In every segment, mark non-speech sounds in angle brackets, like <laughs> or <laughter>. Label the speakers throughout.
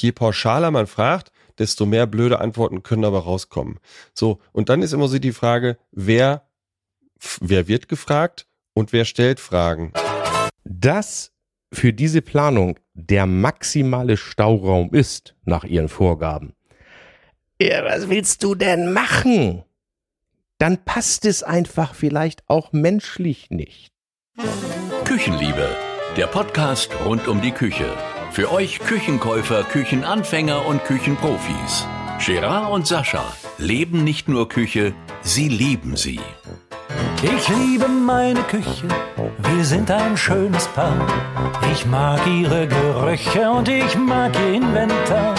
Speaker 1: Je pauschaler man fragt, desto mehr blöde Antworten können aber rauskommen. So, und dann ist immer so die Frage, wer, wer wird gefragt und wer stellt Fragen?
Speaker 2: Dass für diese Planung der maximale Stauraum ist, nach ihren Vorgaben. Ja, was willst du denn machen? Dann passt es einfach vielleicht auch menschlich nicht.
Speaker 3: Küchenliebe, der Podcast rund um die Küche. Für euch Küchenkäufer, Küchenanfänger und Küchenprofis. Gerard und Sascha leben nicht nur Küche, sie lieben sie.
Speaker 4: Ich liebe meine Küche, wir sind ein schönes Paar. Ich mag ihre Gerüche und ich mag ihr Inventar.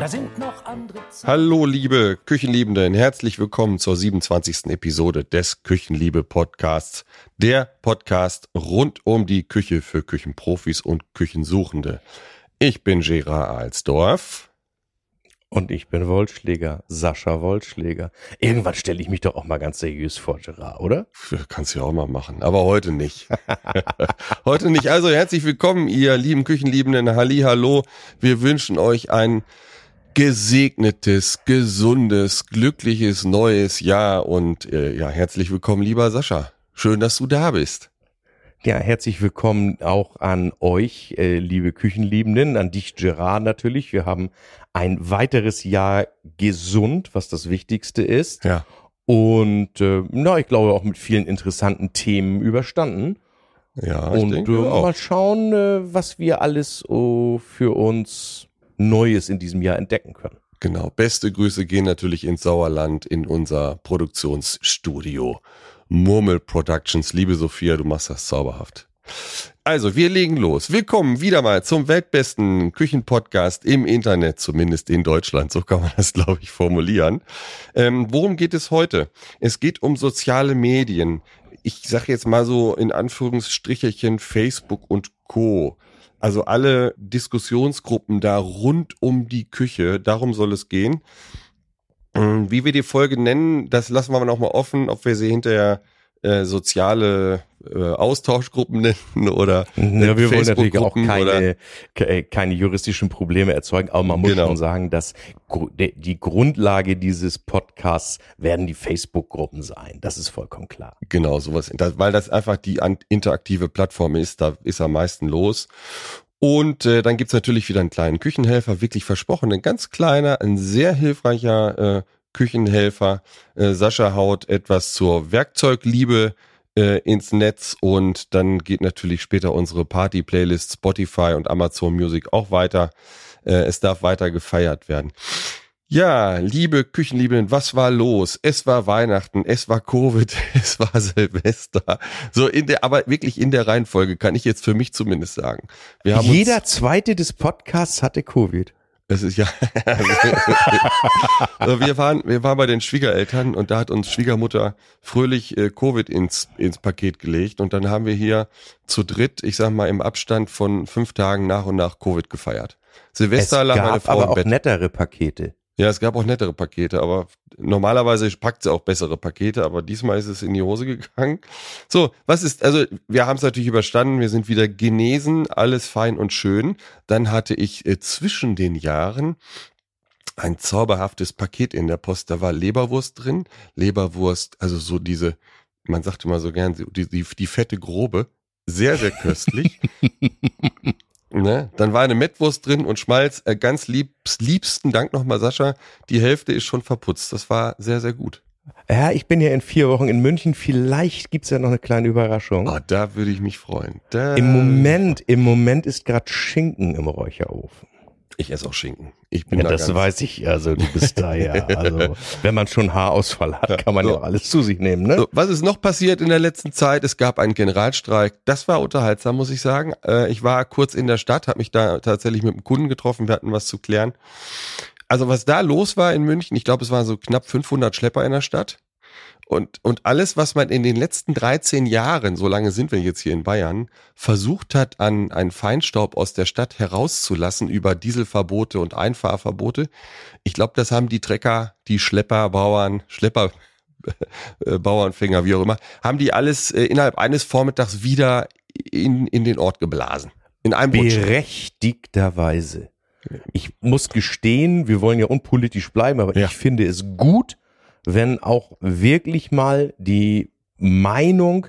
Speaker 4: Da sind noch andere
Speaker 1: Zeiten. Hallo liebe Küchenliebenden, herzlich willkommen zur 27. Episode des Küchenliebe Podcasts. Der Podcast rund um die Küche für Küchenprofis und Küchensuchende. Ich bin Gerard Alsdorf.
Speaker 2: Und ich bin Wollschläger, Sascha Wollschläger. Irgendwann stelle ich mich doch auch mal ganz seriös vor, Gerard, oder?
Speaker 1: Kannst du ja auch mal machen, aber heute nicht. <laughs> heute nicht. Also herzlich willkommen, ihr lieben Küchenliebenden. Halli, hallo. Wir wünschen euch ein gesegnetes, gesundes, glückliches neues Jahr und äh, ja, herzlich willkommen, lieber Sascha. Schön, dass du da bist.
Speaker 2: Ja, herzlich willkommen auch an euch, äh, liebe Küchenliebenden, an dich, Gerard, natürlich. Wir haben ein weiteres Jahr gesund, was das Wichtigste ist.
Speaker 1: Ja.
Speaker 2: Und äh, na, ich glaube auch mit vielen interessanten Themen überstanden.
Speaker 1: Ja,
Speaker 2: ich und denke äh, auch. mal schauen, äh, was wir alles oh, für uns Neues in diesem Jahr entdecken können.
Speaker 1: Genau. Beste Grüße gehen natürlich ins Sauerland, in unser Produktionsstudio. Murmel Productions. Liebe Sophia, du machst das zauberhaft. Also, wir legen los. Willkommen wieder mal zum weltbesten Küchenpodcast im Internet, zumindest in Deutschland. So kann man das, glaube ich, formulieren. Ähm, worum geht es heute? Es geht um soziale Medien. Ich sage jetzt mal so in Anführungsstricherchen Facebook und Co. Also alle Diskussionsgruppen da rund um die Küche, darum soll es gehen. Ähm, wie wir die Folge nennen, das lassen wir noch mal offen, ob wir sie hinterher äh, soziale äh, Austauschgruppen <laughs> nennen oder
Speaker 2: ja, wir wollen natürlich auch keine, äh, keine juristischen Probleme erzeugen, aber man muss genau. schon sagen, dass die Grundlage dieses Podcasts werden die Facebook-Gruppen sein. Das ist vollkommen klar.
Speaker 1: Genau, sowas, weil das einfach die interaktive Plattform ist, da ist am meisten los. Und äh, dann gibt's natürlich wieder einen kleinen Küchenhelfer, wirklich versprochen, ein ganz kleiner, ein sehr hilfreicher äh, Küchenhelfer. Äh, Sascha haut etwas zur Werkzeugliebe äh, ins Netz und dann geht natürlich später unsere Party-Playlist Spotify und Amazon Music auch weiter. Äh, es darf weiter gefeiert werden. Ja, liebe Küchenliebenden, was war los? Es war Weihnachten, es war Covid, <laughs> es war Silvester. So in der, aber wirklich in der Reihenfolge kann ich jetzt für mich zumindest sagen.
Speaker 2: Jeder zweite des Podcasts hatte Covid.
Speaker 1: Es ist ja. <laughs> also wir waren, wir waren bei den Schwiegereltern und da hat uns Schwiegermutter fröhlich äh, Covid ins ins Paket gelegt und dann haben wir hier zu dritt, ich sag mal im Abstand von fünf Tagen nach und nach Covid gefeiert.
Speaker 2: Silvester lag meine Frau aber im Bett. auch nettere Pakete.
Speaker 1: Ja, es gab auch nettere Pakete, aber normalerweise packt sie auch bessere Pakete, aber diesmal ist es in die Hose gegangen. So, was ist, also wir haben es natürlich überstanden, wir sind wieder genesen, alles fein und schön. Dann hatte ich äh, zwischen den Jahren ein zauberhaftes Paket in der Post, da war Leberwurst drin, Leberwurst, also so diese, man sagt immer so gern, die, die, die fette Grobe, sehr, sehr köstlich. <laughs> Ne? Dann war eine Mettwurst drin und Schmalz. Äh, ganz liebs, liebsten Dank nochmal, Sascha. Die Hälfte ist schon verputzt. Das war sehr, sehr gut.
Speaker 2: Ja, ich bin ja in vier Wochen in München. Vielleicht gibt's ja noch eine kleine Überraschung.
Speaker 1: Oh, da würde ich mich freuen. Da
Speaker 2: Im Moment, im Moment ist gerade Schinken im Räucherofen.
Speaker 1: Ich esse auch Schinken. Ich bin
Speaker 2: ja,
Speaker 1: da
Speaker 2: das weiß ich. Also du bist da ja. Also <laughs> wenn man schon Haarausfall hat, kann man so. ja auch alles zu sich nehmen. Ne? So,
Speaker 1: was ist noch passiert in der letzten Zeit? Es gab einen Generalstreik. Das war unterhaltsam, muss ich sagen. Äh, ich war kurz in der Stadt, habe mich da tatsächlich mit einem Kunden getroffen. Wir hatten was zu klären. Also was da los war in München, ich glaube, es waren so knapp 500 Schlepper in der Stadt. Und, und alles, was man in den letzten 13 Jahren, so lange sind wir jetzt hier in Bayern, versucht hat, an einen Feinstaub aus der Stadt herauszulassen über Dieselverbote und Einfahrverbote, ich glaube, das haben die Trecker, die Schlepper, Bauern, Schlepper, äh, Bauernfänger, wie auch immer, haben die alles äh, innerhalb eines Vormittags wieder in, in den Ort geblasen. In einem
Speaker 2: Berechtigterweise. Ich muss gestehen, wir wollen ja unpolitisch bleiben, aber
Speaker 1: Ja.
Speaker 2: ich finde es gut, wenn auch wirklich mal die Meinung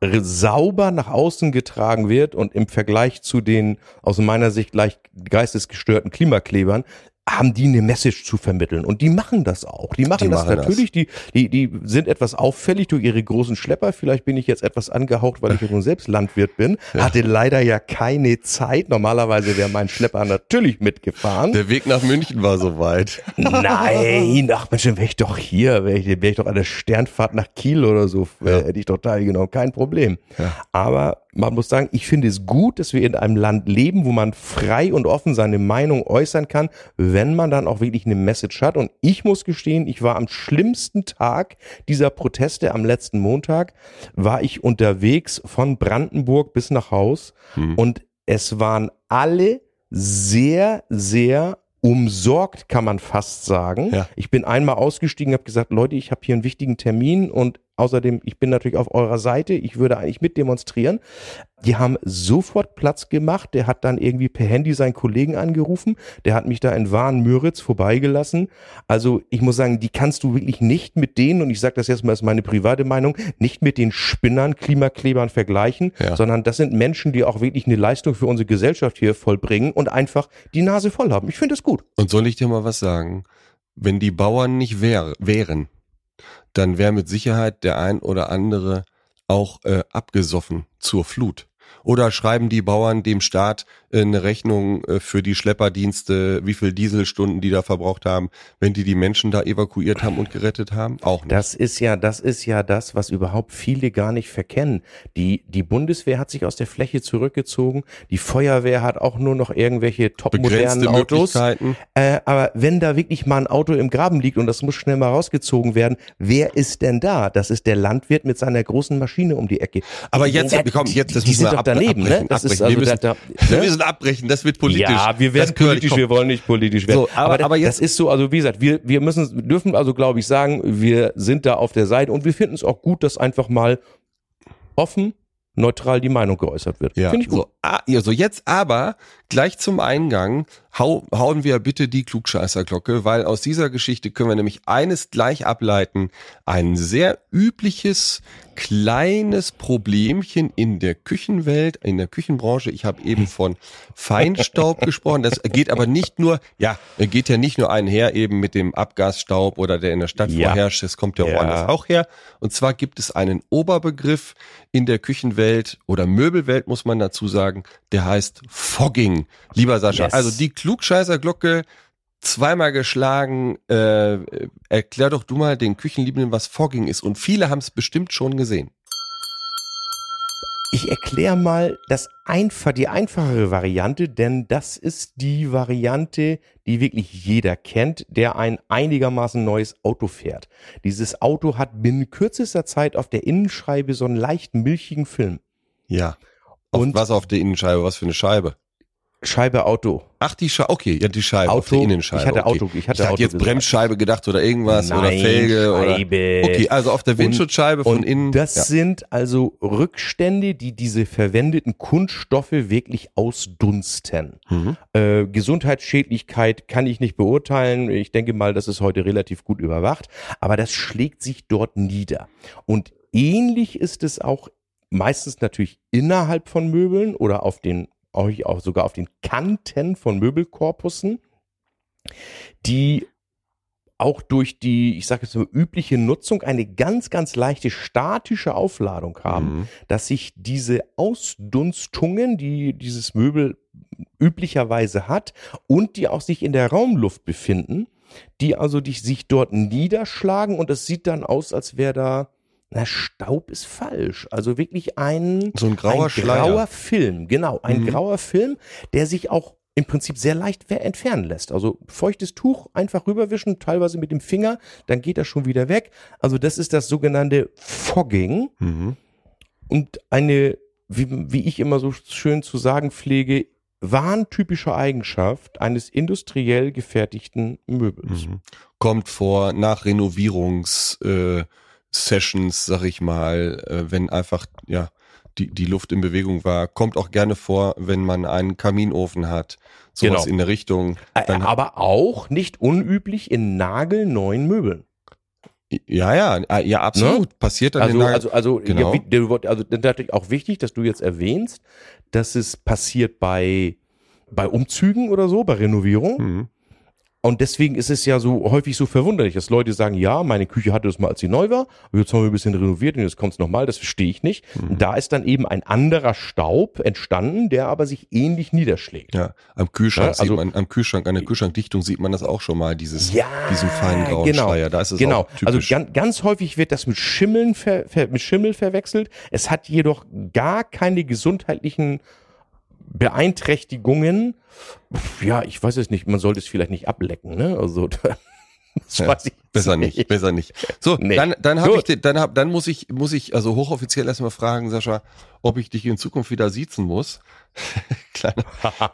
Speaker 2: sauber nach außen getragen wird und im Vergleich zu den aus meiner Sicht leicht geistesgestörten Klimaklebern haben die eine Message zu vermitteln und die machen das auch. Die machen
Speaker 1: Die
Speaker 2: das
Speaker 1: machen das.
Speaker 2: natürlich, die die die sind etwas auffällig durch ihre großen Schlepper. Vielleicht bin ich jetzt etwas angehaucht, weil ich ja nun selbst Landwirt bin. <laughs> Hatte leider ja keine Zeit. Normalerweise wäre mein Schlepper natürlich mitgefahren.
Speaker 1: Der Weg nach München war so weit.
Speaker 2: Nein, ach Mensch, dann wäre ich doch hier, wäre ich, wär ich doch an der Sternfahrt nach Kiel oder so, wär, hätte ich doch teilgenommen, kein Problem. Aber man muss sagen, ich finde es gut, dass wir in einem Land leben, wo man frei und offen seine Meinung äußern kann, wenn man dann auch wirklich eine Message hat. Und ich muss gestehen, ich war am schlimmsten Tag dieser Proteste am letzten Montag, war ich unterwegs von Brandenburg bis nach Haus und es waren alle sehr, sehr umsorgt, kann man fast sagen.
Speaker 1: Ja.
Speaker 2: Ich bin einmal ausgestiegen, habe gesagt, Leute, ich habe hier einen wichtigen Termin und außerdem, ich bin natürlich auf eurer Seite, ich würde eigentlich mit demonstrieren. Die haben sofort Platz gemacht, der hat dann irgendwie per Handy seinen Kollegen angerufen, der hat mich da in Wahn-Müritz vorbeigelassen. Also ich muss sagen, die kannst du wirklich nicht mit denen, und ich sage das jetzt mal, ist meine private Meinung, nicht mit den Spinnern, Klimaklebern vergleichen,
Speaker 1: Ja.
Speaker 2: sondern das sind Menschen, die auch wirklich eine Leistung für unsere Gesellschaft hier vollbringen und einfach die Nase voll haben. Ich finde das gut.
Speaker 1: Und soll ich dir mal was sagen? Wenn die Bauern nicht wär, wären, dann wäre mit Sicherheit der ein oder andere auch äh, abgesoffen zur Flut. Oder schreiben die Bauern dem Staat äh, eine Rechnung äh, für die Schlepperdienste, wie viel Dieselstunden die da verbraucht haben, wenn die die Menschen da evakuiert haben und gerettet haben? Auch nicht.
Speaker 2: Das ist ja, das ist ja das, was überhaupt viele gar nicht verkennen. Die, die Bundeswehr hat sich aus der Fläche zurückgezogen. Die Feuerwehr hat auch nur noch irgendwelche topmodernen Autos.
Speaker 1: Möglichkeiten.
Speaker 2: Äh, aber wenn da wirklich mal ein Auto im Graben liegt und das muss schnell mal rausgezogen werden, wer ist denn da? Das ist der Landwirt mit seiner großen Maschine um die Ecke.
Speaker 1: Aber jetzt, komm, jetzt, das müssen wir ab-
Speaker 2: daneben, ne?
Speaker 1: abbrechen,
Speaker 2: Das ist
Speaker 1: abbrechen.
Speaker 2: also
Speaker 1: wir,
Speaker 2: da,
Speaker 1: müssen,
Speaker 2: da, ne?
Speaker 1: wir müssen abbrechen, das wird politisch.
Speaker 2: Ja, wir werden
Speaker 1: Das
Speaker 2: politisch, wir wollen nicht politisch werden.
Speaker 1: So, aber-
Speaker 2: aber,
Speaker 1: aber
Speaker 2: das
Speaker 1: jetzt-
Speaker 2: ist so, also wie gesagt, wir, wir müssen, dürfen also, glaube ich, sagen, wir sind da auf der Seite und wir finden es auch gut, dass einfach mal offen, neutral die Meinung geäußert wird.
Speaker 1: Ja,
Speaker 2: Finde ich gut.
Speaker 1: so, ah, so jetzt aber gleich zum Eingang hau, hauen wir bitte die Klugscheißerglocke, weil aus dieser Geschichte können wir nämlich eines gleich ableiten. Ein sehr übliches kleines Problemchen in der Küchenwelt, in der Küchenbranche. Ich habe eben von Feinstaub <laughs> gesprochen. Das geht aber nicht nur, ja, geht ja nicht nur einher eben mit dem Abgasstaub oder der in der Stadt
Speaker 2: Ja.
Speaker 1: vorherrscht. Das kommt ja,
Speaker 2: Ja.
Speaker 1: woanders auch her. Und zwar gibt es einen Oberbegriff in der Küchenwelt oder Möbelwelt, muss man dazu sagen, der heißt Fogging. Lieber Sascha,
Speaker 2: Yes.
Speaker 1: also die Klugscheißerglocke zweimal geschlagen. Äh, erklär doch du mal den Küchenliebenden, was Fogging ist. Und viele haben es bestimmt schon gesehen.
Speaker 2: Ich erkläre mal das einfach, die einfachere Variante, denn das ist die Variante, die wirklich jeder kennt, der ein einigermaßen neues Auto fährt. Dieses Auto hat binnen kürzester Zeit auf der Innenscheibe so einen leicht milchigen Film.
Speaker 1: Ja. Auf,
Speaker 2: Und-
Speaker 1: was auf der Innenscheibe? Was für eine Scheibe?
Speaker 2: Scheibe Auto.
Speaker 1: Ach, die Scheibe. Okay, ja, die Scheibe auf
Speaker 2: Auto.
Speaker 1: der Innenscheibe.
Speaker 2: Ich hatte
Speaker 1: okay.
Speaker 2: Auto- ich hatte
Speaker 1: ich hatte
Speaker 2: Auto
Speaker 1: jetzt
Speaker 2: gesagt.
Speaker 1: Bremsscheibe gedacht oder irgendwas oder
Speaker 2: Nein,
Speaker 1: Felge
Speaker 2: Scheibe.
Speaker 1: oder. Okay, also auf der Windschutzscheibe von
Speaker 2: Und
Speaker 1: innen.
Speaker 2: das
Speaker 1: ja.
Speaker 2: sind also Rückstände, die diese verwendeten Kunststoffe wirklich ausdunsten.
Speaker 1: Mhm.
Speaker 2: Äh, Gesundheitsschädlichkeit kann ich nicht beurteilen. Ich denke mal, das ist heute relativ gut überwacht. Aber das schlägt sich dort nieder. Und ähnlich ist es auch meistens natürlich innerhalb von Möbeln oder auf den, auch sogar auf den Kanten von Möbelkorpussen, die auch durch die, ich sage jetzt mal, übliche Nutzung eine ganz, ganz leichte statische Aufladung haben
Speaker 1: Mhm.
Speaker 2: dass sich diese Ausdunstungen, die dieses Möbel üblicherweise hat und die auch sich in der Raumluft befinden, die also die sich dort niederschlagen und es sieht dann aus, als wäre da, na, Staub ist falsch. Also wirklich ein,
Speaker 1: So ein grauer
Speaker 2: ein grauer Film, genau, ein
Speaker 1: Mhm.
Speaker 2: grauer Film, der sich auch im Prinzip sehr leicht entfernen lässt. Also feuchtes Tuch einfach rüberwischen, teilweise mit dem Finger, dann geht das schon wieder weg. Also das ist das sogenannte Fogging
Speaker 1: Mhm.
Speaker 2: und eine, wie, wie ich immer so schön zu sagen pflege, warntypische Eigenschaft eines industriell gefertigten Möbels.
Speaker 1: Mhm. Kommt vor nach Renovierungs äh, Sessions, sag ich mal, äh, wenn einfach ja die, die Luft in Bewegung war. Kommt auch gerne vor, wenn man einen Kaminofen hat. Sowas
Speaker 2: Genau.
Speaker 1: in der Richtung. Dann,
Speaker 2: Aber auch nicht unüblich in nagelneuen Möbeln.
Speaker 1: ja, ja, äh, ja, absolut. Passiert dann
Speaker 2: Also, also, also,
Speaker 1: Genau.
Speaker 2: ja, wie- der- also natürlich auch wichtig, dass du jetzt erwähnst, dass es passiert bei, bei Umzügen oder so, bei Renovierung.
Speaker 1: Mhm.
Speaker 2: Und deswegen ist es ja so häufig so verwunderlich, dass Leute sagen, ja, meine Küche hatte das mal, als sie neu war, aber jetzt haben wir ein bisschen renoviert und jetzt kommt es nochmal, das verstehe ich nicht.
Speaker 1: Mhm.
Speaker 2: Da ist dann eben ein anderer Staub entstanden, der aber sich ähnlich niederschlägt.
Speaker 1: Ja, am Kühlschrank
Speaker 2: Ja, also-
Speaker 1: man, am Kühlschrank, an der Kühlschrankdichtung sieht man das auch schon mal, dieses,
Speaker 2: Ja,
Speaker 1: diesen feinen grauen
Speaker 2: genau.
Speaker 1: Schleier. Da ist es
Speaker 2: genau.
Speaker 1: auch typisch.
Speaker 2: Also ganz, ganz häufig wird das mit Schimmeln ver, ver, mit Schimmel verwechselt. Es hat jedoch gar keine gesundheitlichen Beeinträchtigungen. Ja, ich weiß es nicht. Man sollte es vielleicht nicht ablecken, ne? Also <laughs> das weiß ich
Speaker 1: besser nicht, besser nicht. So,
Speaker 2: Nee.
Speaker 1: dann, dann habe ich, dann hab, dann muss ich, muss ich also hochoffiziell erstmal fragen, Sascha, ob ich dich in Zukunft wieder siezen muss. <laughs> kleiner,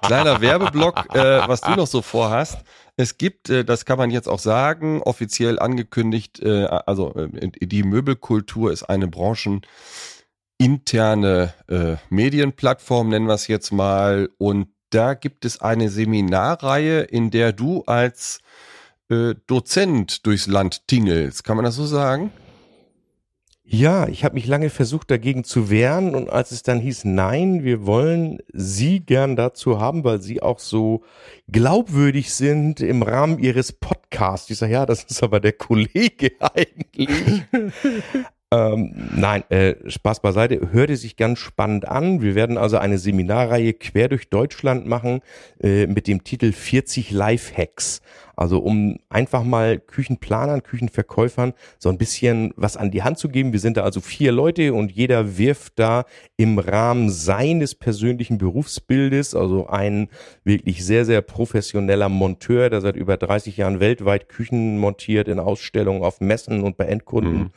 Speaker 1: kleiner Werbeblock, äh, was du noch so vorhast. Es gibt, äh, das kann man jetzt auch sagen, offiziell angekündigt, äh, also äh, die Möbelkultur ist eine brancheninterne äh, Medienplattform, nennen wir es jetzt mal. Und da gibt es eine Seminarreihe, in der du als äh, Dozent durchs Land tingelst. Kann man das so sagen?
Speaker 2: Ja, ich habe mich lange versucht dagegen zu wehren und als es dann hieß, nein, wir wollen Sie gern dazu haben, weil Sie auch so glaubwürdig sind im Rahmen Ihres Podcasts. Ich sage, ja, das ist aber der Kollege <laughs> eigentlich. Ähm, nein, äh, Spaß beiseite, hörte sich ganz spannend an. Wir werden also eine Seminarreihe quer durch Deutschland machen äh, mit dem Titel 40 Lifehacks. Also um einfach mal Küchenplanern, Küchenverkäufern so ein bisschen was an die Hand zu geben. Wir sind da also vier Leute und jeder wirft da im Rahmen seines persönlichen Berufsbildes, also ein wirklich sehr, sehr professioneller Monteur, der seit über 30 Jahren weltweit Küchen montiert in Ausstellungen, auf Messen und bei Endkunden,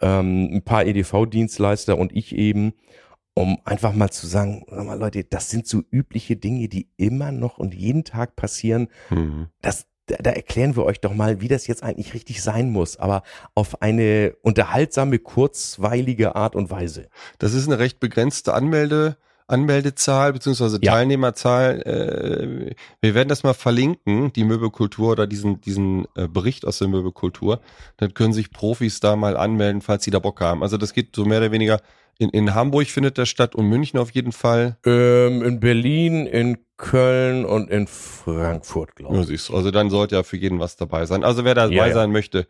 Speaker 2: ähm, ein paar EDV-Dienstleister und ich eben um einfach mal zu sagen, sag mal Leute, das sind so übliche Dinge, die immer noch und jeden Tag passieren.
Speaker 1: Mhm.
Speaker 2: Das, da, da erklären wir euch doch mal, wie das jetzt eigentlich richtig sein muss, aber auf eine unterhaltsame, kurzweilige Art und Weise.
Speaker 1: Das ist eine recht begrenzte Anmelde, Anmeldezahl beziehungsweise
Speaker 2: Ja.
Speaker 1: Teilnehmerzahl. Äh, wir werden das mal verlinken, die Möbelkultur oder diesen, diesen äh, Bericht aus der Möbelkultur. Dann können sich Profis da mal anmelden, falls sie da Bock haben. Also das geht so mehr oder weniger in, in Hamburg findet das statt und München auf jeden Fall.
Speaker 2: Ähm, in Berlin, in Köln und in Frankfurt, glaube
Speaker 1: Ja,
Speaker 2: ich.
Speaker 1: siehst du. Also dann sollte ja für jeden was dabei sein. Also wer da dabei
Speaker 2: Ja, ja.
Speaker 1: sein möchte,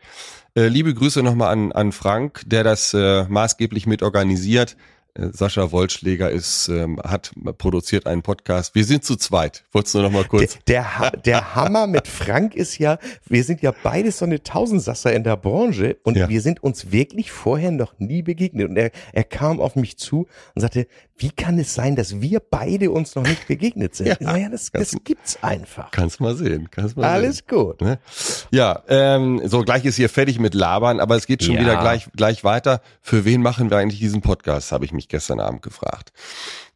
Speaker 1: äh, liebe Grüße nochmal an, an Frank, der das äh, maßgeblich mit organisiert. Äh, Sascha Wollschläger ist, ähm, hat produziert einen Podcast. Wir sind zu zweit. Wolltest du noch mal kurz?
Speaker 2: Der, der, Ha- der Hammer mit Frank ist ja, wir sind ja beide so eine Tausendsasser in der Branche und
Speaker 1: Ja.
Speaker 2: wir sind uns wirklich vorher noch nie begegnet. Und er, er kam auf mich zu und sagte, wie kann es sein, dass wir beide uns noch nicht begegnet sind? <laughs>
Speaker 1: Ja.
Speaker 2: Ich sag, ja, das, das gibt's einfach.
Speaker 1: Kannst mal sehen. Kannst mal sehen.
Speaker 2: Alles gut.
Speaker 1: Ne? Ja, ähm, so gleich ist hier fertig mit Labern, aber es geht schon
Speaker 2: Ja.
Speaker 1: wieder gleich, gleich weiter. Für wen machen wir eigentlich diesen Podcast, habe ich mich gestern Abend gefragt.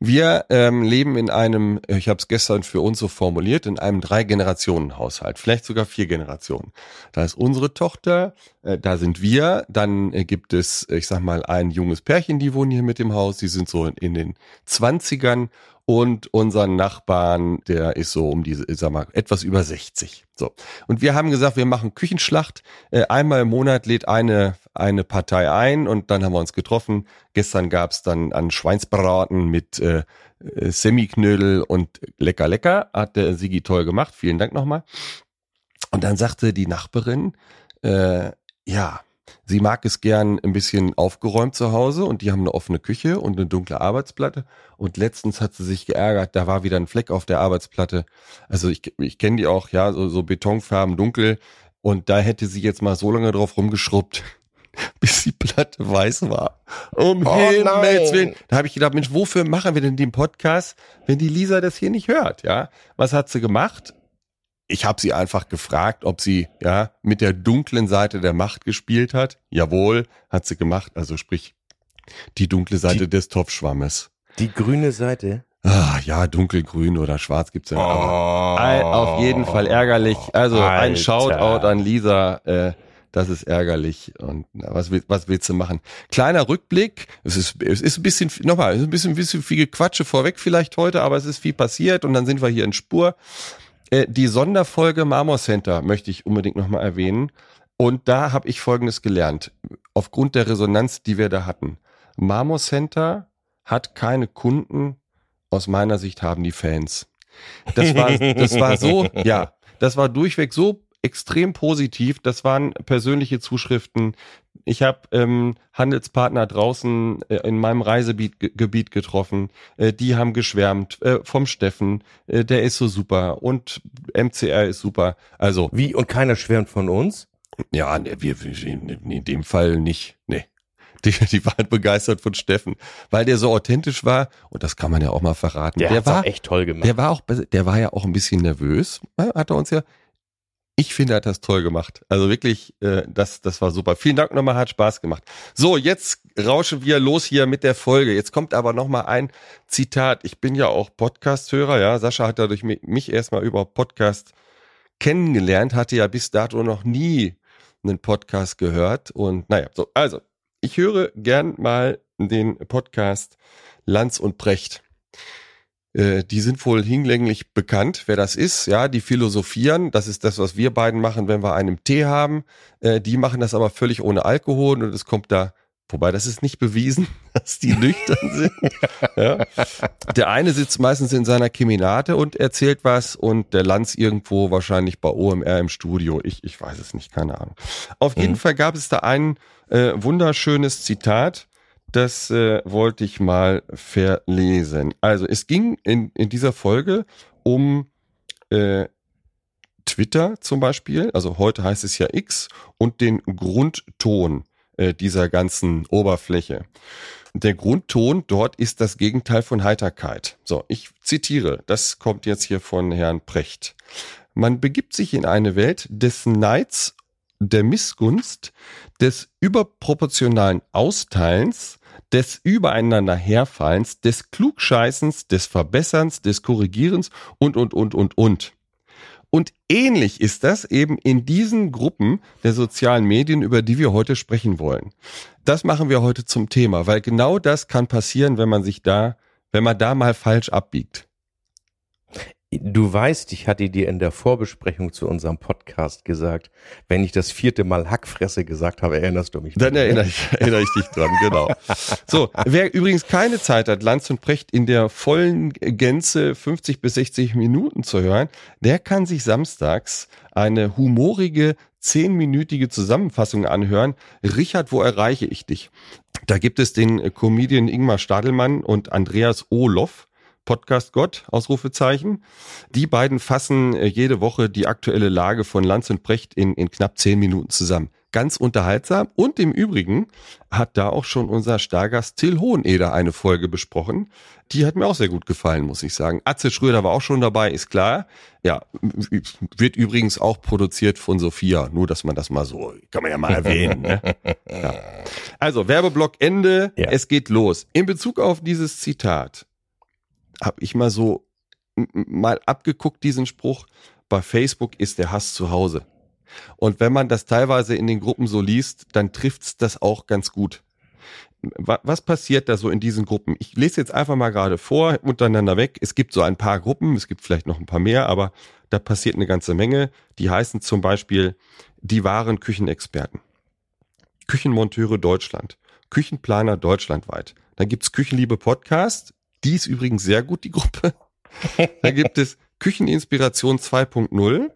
Speaker 1: Wir ähm, leben in einem, ich habe es gestern für uns so formuliert, in einem Drei-Generationen-Haushalt, vielleicht sogar vier Generationen. Da ist unsere Tochter, äh, da sind wir, dann äh, gibt es, ich sag mal, ein junges Pärchen, die wohnen hier mit dem Haus, die sind so in, in den Zwanzigern und unseren Nachbarn, der ist so um diese, ich sag mal, etwas über 60. So. Und wir haben gesagt, wir machen Küchenschlacht. Äh, einmal im Monat lädt eine, eine Partei ein und dann haben wir uns getroffen. Gestern gab's dann an Schweinsbraten mit äh, äh, Semiknödel und lecker, lecker. Hat der Sigi toll gemacht. Vielen Dank nochmal. Und dann sagte die Nachbarin, äh, ja, sie mag es gern ein bisschen aufgeräumt zu Hause und die haben eine offene Küche und eine dunkle Arbeitsplatte. Und letztens hat sie sich geärgert, da war wieder ein Fleck auf der Arbeitsplatte. Also ich, ich kenne die auch, ja, so, so Betonfarben dunkel. Und da hätte sie jetzt mal so lange drauf rumgeschrubbt, <laughs> bis die Platte weiß war. Um
Speaker 2: Oh
Speaker 1: Himmels. Willen. Da habe ich gedacht, Mensch, wofür machen wir denn den Podcast, wenn die Lisa das hier nicht hört? Ja, was hat sie gemacht? Ich habe sie einfach gefragt, ob sie ja mit der dunklen Seite der Macht gespielt hat. Jawohl, hat sie gemacht. Also sprich die dunkle Seite
Speaker 2: Die-
Speaker 1: des Topfschwammes.
Speaker 2: Die grüne Seite.
Speaker 1: Ah, ja, dunkelgrün oder schwarz gibt's ja. Aber
Speaker 2: Oh.
Speaker 1: Ei- auf jeden Fall ärgerlich. Also ein
Speaker 2: Alter.
Speaker 1: Shoutout an Lisa. Äh, Das ist ärgerlich. Und na, was, will, was willst du machen? Kleiner Rückblick. Es ist, es ist ein bisschen, nochmal, es ist ein bisschen, ein bisschen viel Gequatsche vorweg vielleicht heute, aber es ist viel passiert und dann sind wir hier in Spur. Äh, die Sonderfolge Marmor Center möchte ich unbedingt nochmal erwähnen. Und da habe ich Folgendes gelernt. Aufgrund der Resonanz, die wir da hatten. Marmor Center hat keine Kunden. Aus meiner Sicht haben die Fans. Das war, das war so, <laughs> ja, das war durchweg so extrem positiv. Das waren persönliche Zuschriften. Ich habe ähm, Handelspartner draußen äh, in meinem Reisegebiet getroffen. Äh, die haben geschwärmt äh, vom Steffen. Äh, der ist so super und MCR ist super. Also
Speaker 2: Wie und keiner schwärmt von uns?
Speaker 1: ja, ne, wir, in dem Fall nicht. Nee. Die, die waren begeistert von Steffen, weil der so authentisch war und das kann man ja auch mal verraten.
Speaker 2: Der,
Speaker 1: der war
Speaker 2: auch echt toll gemacht.
Speaker 1: der war auch, der war ja auch ein bisschen nervös, ne, hat er uns ja. Ich finde, er hat das toll gemacht. Also wirklich, äh, das, das war super. Vielen Dank nochmal, hat Spaß gemacht. So, jetzt rauschen wir los hier mit der Folge. Jetzt kommt aber nochmal ein Zitat. Ich bin ja auch Podcast-Hörer, ja. Sascha hat dadurch mi- mich erstmal über Podcast kennengelernt, hatte ja bis dato noch nie einen Podcast gehört. Und naja, so, also, ich höre gern mal den Podcast Lanz und Brecht. Äh, die sind wohl hinlänglich bekannt, wer das ist. Ja, die philosophieren. Das ist das, was wir beiden machen, wenn wir einen Tee haben. Äh, die machen das aber völlig ohne Alkohol und es kommt da, wobei das ist nicht bewiesen, <laughs> dass die nüchtern sind. <laughs> Ja. Der eine sitzt meistens in seiner Keminate und erzählt was und der Lanz irgendwo wahrscheinlich bei OMR im Studio. Ich, ich weiß es nicht, keine Ahnung. Auf jeden
Speaker 2: Mhm.
Speaker 1: Fall gab es da ein äh, wunderschönes Zitat. Das äh, wollte ich mal verlesen. Also es ging in, in dieser Folge um äh, Twitter zum Beispiel, also heute heißt es ja X, und den Grundton äh, dieser ganzen Oberfläche. Der Grundton dort ist das Gegenteil von Heiterkeit. So, ich zitiere, das kommt jetzt hier von Herrn Precht. Man begibt sich in eine Welt des Neids, der Missgunst, des überproportionalen Austeilens, des übereinander Herfallens, des Klugscheißens, des Verbesserns, des Korrigierens und, und, und, und, und. Und ähnlich ist das eben in diesen Gruppen der sozialen Medien, über die wir heute sprechen wollen. Das machen wir heute zum Thema, weil genau das kann passieren, wenn man sich da, wenn man da mal falsch abbiegt.
Speaker 2: Du weißt, ich hatte dir in der Vorbesprechung zu unserem Podcast gesagt, wenn ich das vierte Mal Hackfresse gesagt habe, erinnerst du mich.
Speaker 1: Dann
Speaker 2: dran, ne?
Speaker 1: erinnere ich, erinnere ich dich dran, genau. So, wer übrigens keine Zeit hat, Lanz und Precht in der vollen Gänze 50 bis 60 Minuten zu hören, der kann sich samstags eine humorige zehnminütige Zusammenfassung anhören. Richard, wo erreiche ich dich? Da gibt es den Comedian Ingmar Stadelmann und Andreas Oloff. Podcast Gott, Ausrufezeichen. Die beiden fassen äh, jede Woche die aktuelle Lage von Lanz und Brecht in, in knapp zehn Minuten zusammen. Ganz unterhaltsam. Und im Übrigen hat da auch schon unser Stargast Till Hoheneder eine Folge besprochen. Die hat mir auch sehr gut gefallen, muss ich sagen. Atze Schröder war auch schon dabei, ist klar. Ja, wird übrigens auch produziert von Sophia. Nur, dass man das mal so, kann man ja mal erwähnen. Ne? Ja. Also, Werbeblock Ende.
Speaker 2: Ja.
Speaker 1: Es geht los. In Bezug auf dieses Zitat habe ich mal so mal abgeguckt, diesen Spruch. Bei Facebook ist der Hass zu Hause. Und wenn man das teilweise in den Gruppen so liest, dann trifft's das auch ganz gut. Wa- Was passiert da so in diesen Gruppen? Ich lese jetzt einfach mal gerade vor, untereinander weg. Es gibt so ein paar Gruppen, es gibt vielleicht noch ein paar mehr, aber da passiert eine ganze Menge. Die heißen zum Beispiel die wahren Küchenexperten. Küchenmonteure Deutschland. Küchenplaner deutschlandweit. Dann gibt's Küchenliebe Podcast. Die ist übrigens sehr gut, die Gruppe. Da gibt es Kücheninspiration 2.0.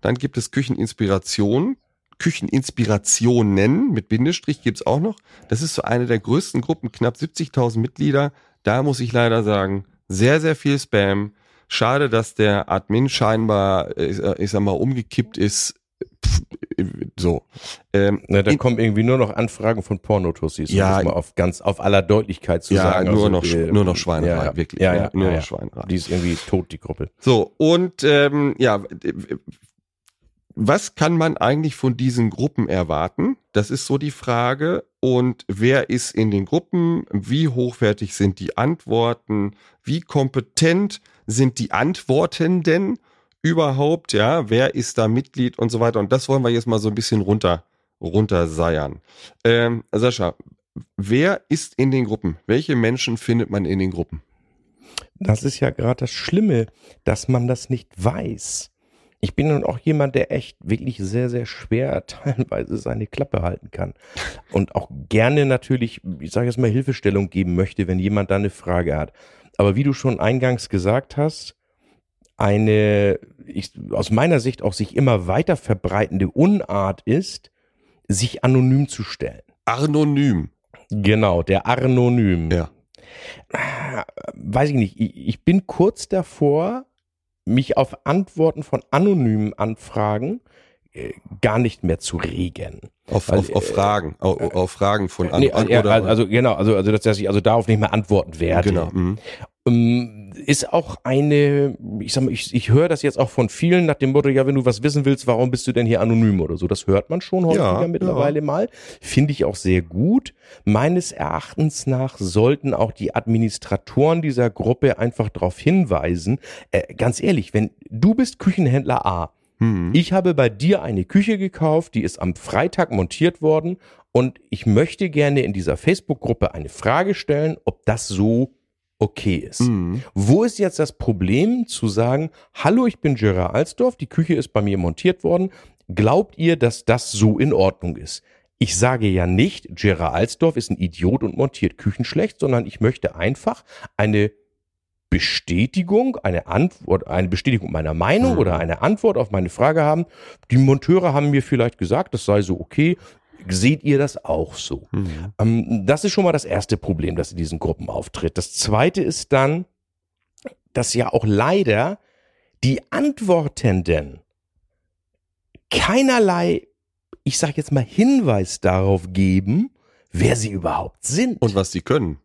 Speaker 1: Dann gibt es Kücheninspiration. Kücheninspirationen mit Bindestrich gibt's auch noch. Das ist so eine der größten Gruppen, knapp 70.000 Mitglieder. Da muss ich leider sagen, sehr, sehr viel Spam. Schade, dass der Admin scheinbar, äh, ich sag mal, umgekippt ist. So. Ähm,
Speaker 2: Ne, da
Speaker 1: in-
Speaker 2: kommen irgendwie nur noch Anfragen von Pornotussis, um
Speaker 1: Ja,
Speaker 2: das mal auf ganz auf aller Deutlichkeit zu
Speaker 1: ja,
Speaker 2: sagen.
Speaker 1: nur,
Speaker 2: Also,
Speaker 1: noch,
Speaker 2: äh,
Speaker 1: nur noch Schweinerei,
Speaker 2: ja, ja.
Speaker 1: wirklich.
Speaker 2: Ja, ja,
Speaker 1: nur noch. Schweinerei.
Speaker 2: Die ist irgendwie tot, die Gruppe.
Speaker 1: So, und ähm, ja, was kann man eigentlich von diesen Gruppen erwarten? Das ist so die Frage. Und wer ist in den Gruppen? Wie hochwertig sind die Antworten? Wie kompetent sind die Antwortenden überhaupt? Ja, wer ist da Mitglied und so weiter? Und das wollen wir jetzt mal so ein bisschen runter, runterseiern. Ähm, Sascha, wer ist in den Gruppen? Welche Menschen findet man in den Gruppen?
Speaker 2: Das ist ja gerade das Schlimme, dass man das nicht weiß. Ich bin nun auch jemand, der echt wirklich sehr, sehr schwer <laughs> teilweise seine Klappe halten kann. Und auch gerne natürlich, ich sage jetzt mal, Hilfestellung geben möchte, wenn jemand da eine Frage hat. Aber wie du schon eingangs gesagt hast, eine, ich, aus meiner Sicht auch sich immer weiter verbreitende Unart ist, sich anonym zu stellen.
Speaker 1: Anonym.
Speaker 2: Genau, der Anonym.
Speaker 1: Ja.
Speaker 2: Weiß ich nicht. Ich, ich bin kurz davor, mich auf Antworten von anonymen Anfragen äh, gar nicht mehr zu regen.
Speaker 1: Auf,
Speaker 2: Weil,
Speaker 1: auf, auf
Speaker 2: äh,
Speaker 1: Fragen, auf, auf Fragen von an,
Speaker 2: Nee,
Speaker 1: an, oder,
Speaker 2: also genau, also, also dass ich also darauf nicht mehr antworten werde.
Speaker 1: genau. mhm.
Speaker 2: Ähm, ist auch eine, ich sag mal, ich, ich höre das jetzt auch von vielen nach dem Motto, ja, wenn du was wissen willst, warum bist du denn hier anonym oder so? Das hört man schon häufiger
Speaker 1: Ja,
Speaker 2: mittlerweile mal. Finde ich auch sehr gut. Meines Erachtens nach sollten auch die Administratoren dieser Gruppe einfach darauf hinweisen, äh, ganz ehrlich, wenn du bist Küchenhändler A,
Speaker 1: Mhm.
Speaker 2: ich habe bei dir eine Küche gekauft, die ist am Freitag montiert worden und ich möchte gerne in dieser Facebook-Gruppe eine Frage stellen, ob das so okay ist.
Speaker 1: Mhm.
Speaker 2: Wo ist jetzt das Problem zu sagen, hallo, ich bin Gerard Alsdorf, die Küche ist bei mir montiert worden, glaubt ihr, dass das so in Ordnung ist? Ich sage ja nicht, Gerard Alsdorf ist ein Idiot und montiert Küchen schlecht, sondern ich möchte einfach eine Bestätigung, eine Antwort, eine Bestätigung meiner Meinung
Speaker 1: Mhm.
Speaker 2: oder eine Antwort auf meine Frage haben. Die Monteure haben mir vielleicht gesagt, das sei so okay. Seht ihr das auch so?
Speaker 1: Mhm.
Speaker 2: Ähm, das ist schon mal das erste Problem, das in diesen Gruppen auftritt. Das zweite ist dann, dass ja auch leider die Antwortenden keinerlei, ich sag jetzt mal, Hinweis darauf geben, wer sie überhaupt sind
Speaker 1: Und was sie können.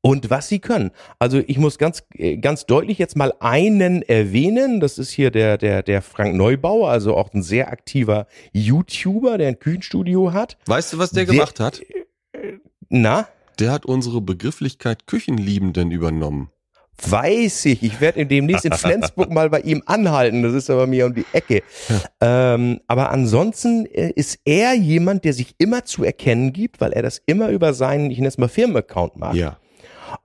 Speaker 2: Und was sie können. Also ich muss ganz äh, ganz deutlich jetzt mal einen erwähnen. Das ist hier der der der Frank Neubauer, also auch ein sehr aktiver YouTuber, der ein Küchenstudio hat.
Speaker 1: Weißt du, was der
Speaker 2: Wer-
Speaker 1: gemacht hat?
Speaker 2: Na,
Speaker 1: Der hat unsere Begrifflichkeit Küchenliebenden übernommen.
Speaker 2: weiß ich. Ich werde demnächst in <laughs> Flensburg mal bei ihm anhalten. Das ist aber mir um die Ecke. Ähm, aber ansonsten äh, ist er jemand, der sich immer zu erkennen gibt, weil er das immer über seinen, ich nenne es mal Firmenaccount macht.
Speaker 1: Ja.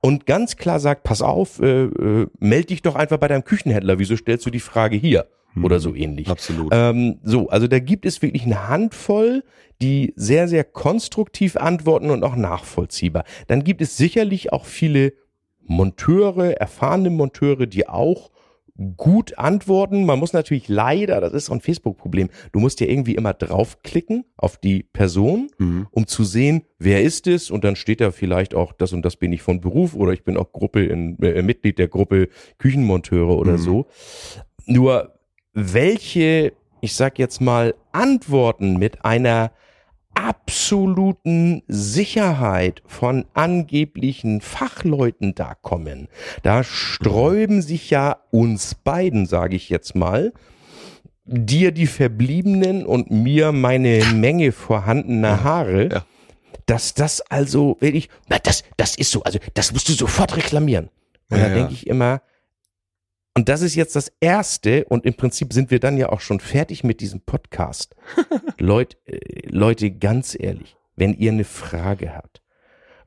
Speaker 2: Und ganz klar sagt, pass auf, äh, äh, meld dich doch einfach bei deinem Küchenhändler, wieso stellst du die Frage hier? Oder so ähnlich.
Speaker 1: Absolut.
Speaker 2: Ähm, so, also da gibt es wirklich eine Handvoll, die sehr, sehr konstruktiv antworten und auch nachvollziehbar. Dann gibt es sicherlich auch viele Monteure, erfahrene Monteure, die auch gut antworten. Man muss natürlich leider, das ist so ein Facebook-Problem, du musst ja irgendwie immer draufklicken auf die Person,
Speaker 1: Mhm.
Speaker 2: um zu sehen, wer ist es und dann steht da vielleicht auch, das und das bin ich von Beruf oder ich bin auch Gruppe in, äh, Mitglied der Gruppe Küchenmonteure oder
Speaker 1: Mhm.
Speaker 2: so. Nur welche, ich sag jetzt mal, Antworten mit einer absoluten Sicherheit von angeblichen Fachleuten da kommen. Da sträuben sich ja uns beiden, sage ich jetzt mal, dir die verbliebenen und mir meine Menge vorhandener Haare,
Speaker 1: Ja.
Speaker 2: dass das also wirklich, na, das, das ist so, also das musst du sofort reklamieren. Und
Speaker 1: Ja,
Speaker 2: da denke ich immer, und das ist jetzt das Erste, und im Prinzip sind wir dann ja auch schon fertig mit diesem Podcast. <laughs> Leute, äh, Leute, ganz ehrlich, wenn ihr eine Frage habt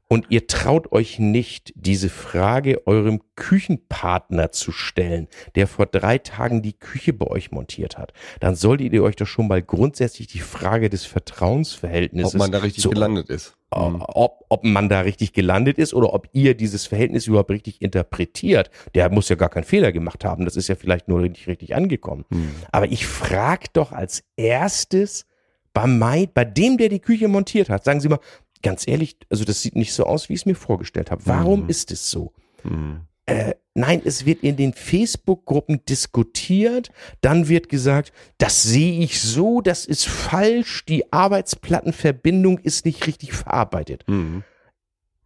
Speaker 2: und ihr traut euch nicht, diese Frage eurem Küchenpartner zu stellen, der vor drei Tagen die Küche bei euch montiert hat, dann solltet ihr euch doch schon mal grundsätzlich die Frage des Vertrauensverhältnisses
Speaker 1: Ob man da richtig
Speaker 2: zu-
Speaker 1: gelandet ist. Mhm.
Speaker 2: ob, ob man da richtig gelandet ist oder ob ihr dieses Verhältnis überhaupt richtig interpretiert. Der muss ja gar keinen Fehler gemacht haben. Das ist ja vielleicht nur richtig, richtig angekommen.
Speaker 1: Mhm.
Speaker 2: Aber ich frage doch als erstes bei, mein, bei dem, der die Küche montiert hat, sagen Sie mal, ganz ehrlich, also das sieht nicht so aus, wie ich es mir vorgestellt habe. Warum
Speaker 1: Mhm.
Speaker 2: ist es so?
Speaker 1: Mhm.
Speaker 2: Äh, nein, es wird in den Facebook-Gruppen diskutiert, dann wird gesagt, das sehe ich so, das ist falsch, die Arbeitsplattenverbindung ist nicht richtig verarbeitet.
Speaker 1: Mhm.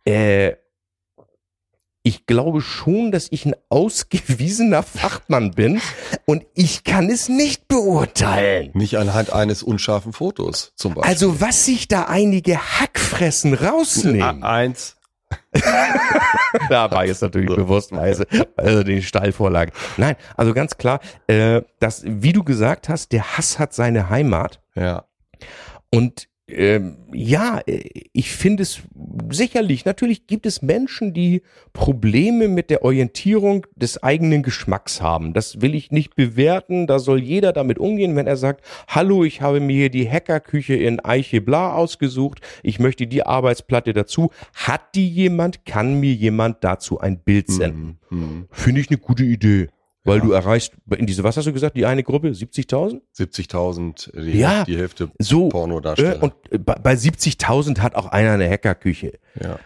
Speaker 2: Äh, ich glaube schon, dass ich ein ausgewiesener Fachmann bin und ich kann es nicht beurteilen.
Speaker 1: Nicht anhand eines unscharfen Fotos zum Beispiel.
Speaker 2: Also was sich da einige Hackfressen rausnehmen.
Speaker 1: A- eins.
Speaker 2: da war jetzt natürlich bewusst, weil also die Steilvorlage. Nein, also ganz klar, äh, dass, wie du gesagt hast, der Hass hat seine Heimat
Speaker 1: Ja.
Speaker 2: und ähm, ja, äh, ich finde es sicherlich, natürlich gibt es Menschen, die Probleme mit der Orientierung des eigenen Geschmacks haben. Das will ich nicht bewerten. Da soll jeder damit umgehen, wenn er sagt, hallo, ich habe mir hier die Hackerküche in Eiche Bla ausgesucht. Ich möchte die Arbeitsplatte dazu. Hat die jemand? Kann mir jemand dazu ein Bild senden?
Speaker 1: Mhm.
Speaker 2: Finde ich eine gute Idee. Weil
Speaker 1: Ja.
Speaker 2: du erreichst, in diese, was hast du gesagt, die eine Gruppe, 70.000?
Speaker 1: 70.000, die,
Speaker 2: Ja.
Speaker 1: die Hälfte
Speaker 2: So, Äh,
Speaker 1: Pornodarsteller.
Speaker 2: und äh, bei, bei 70.000 hat auch einer eine Hackerküche.
Speaker 1: ja.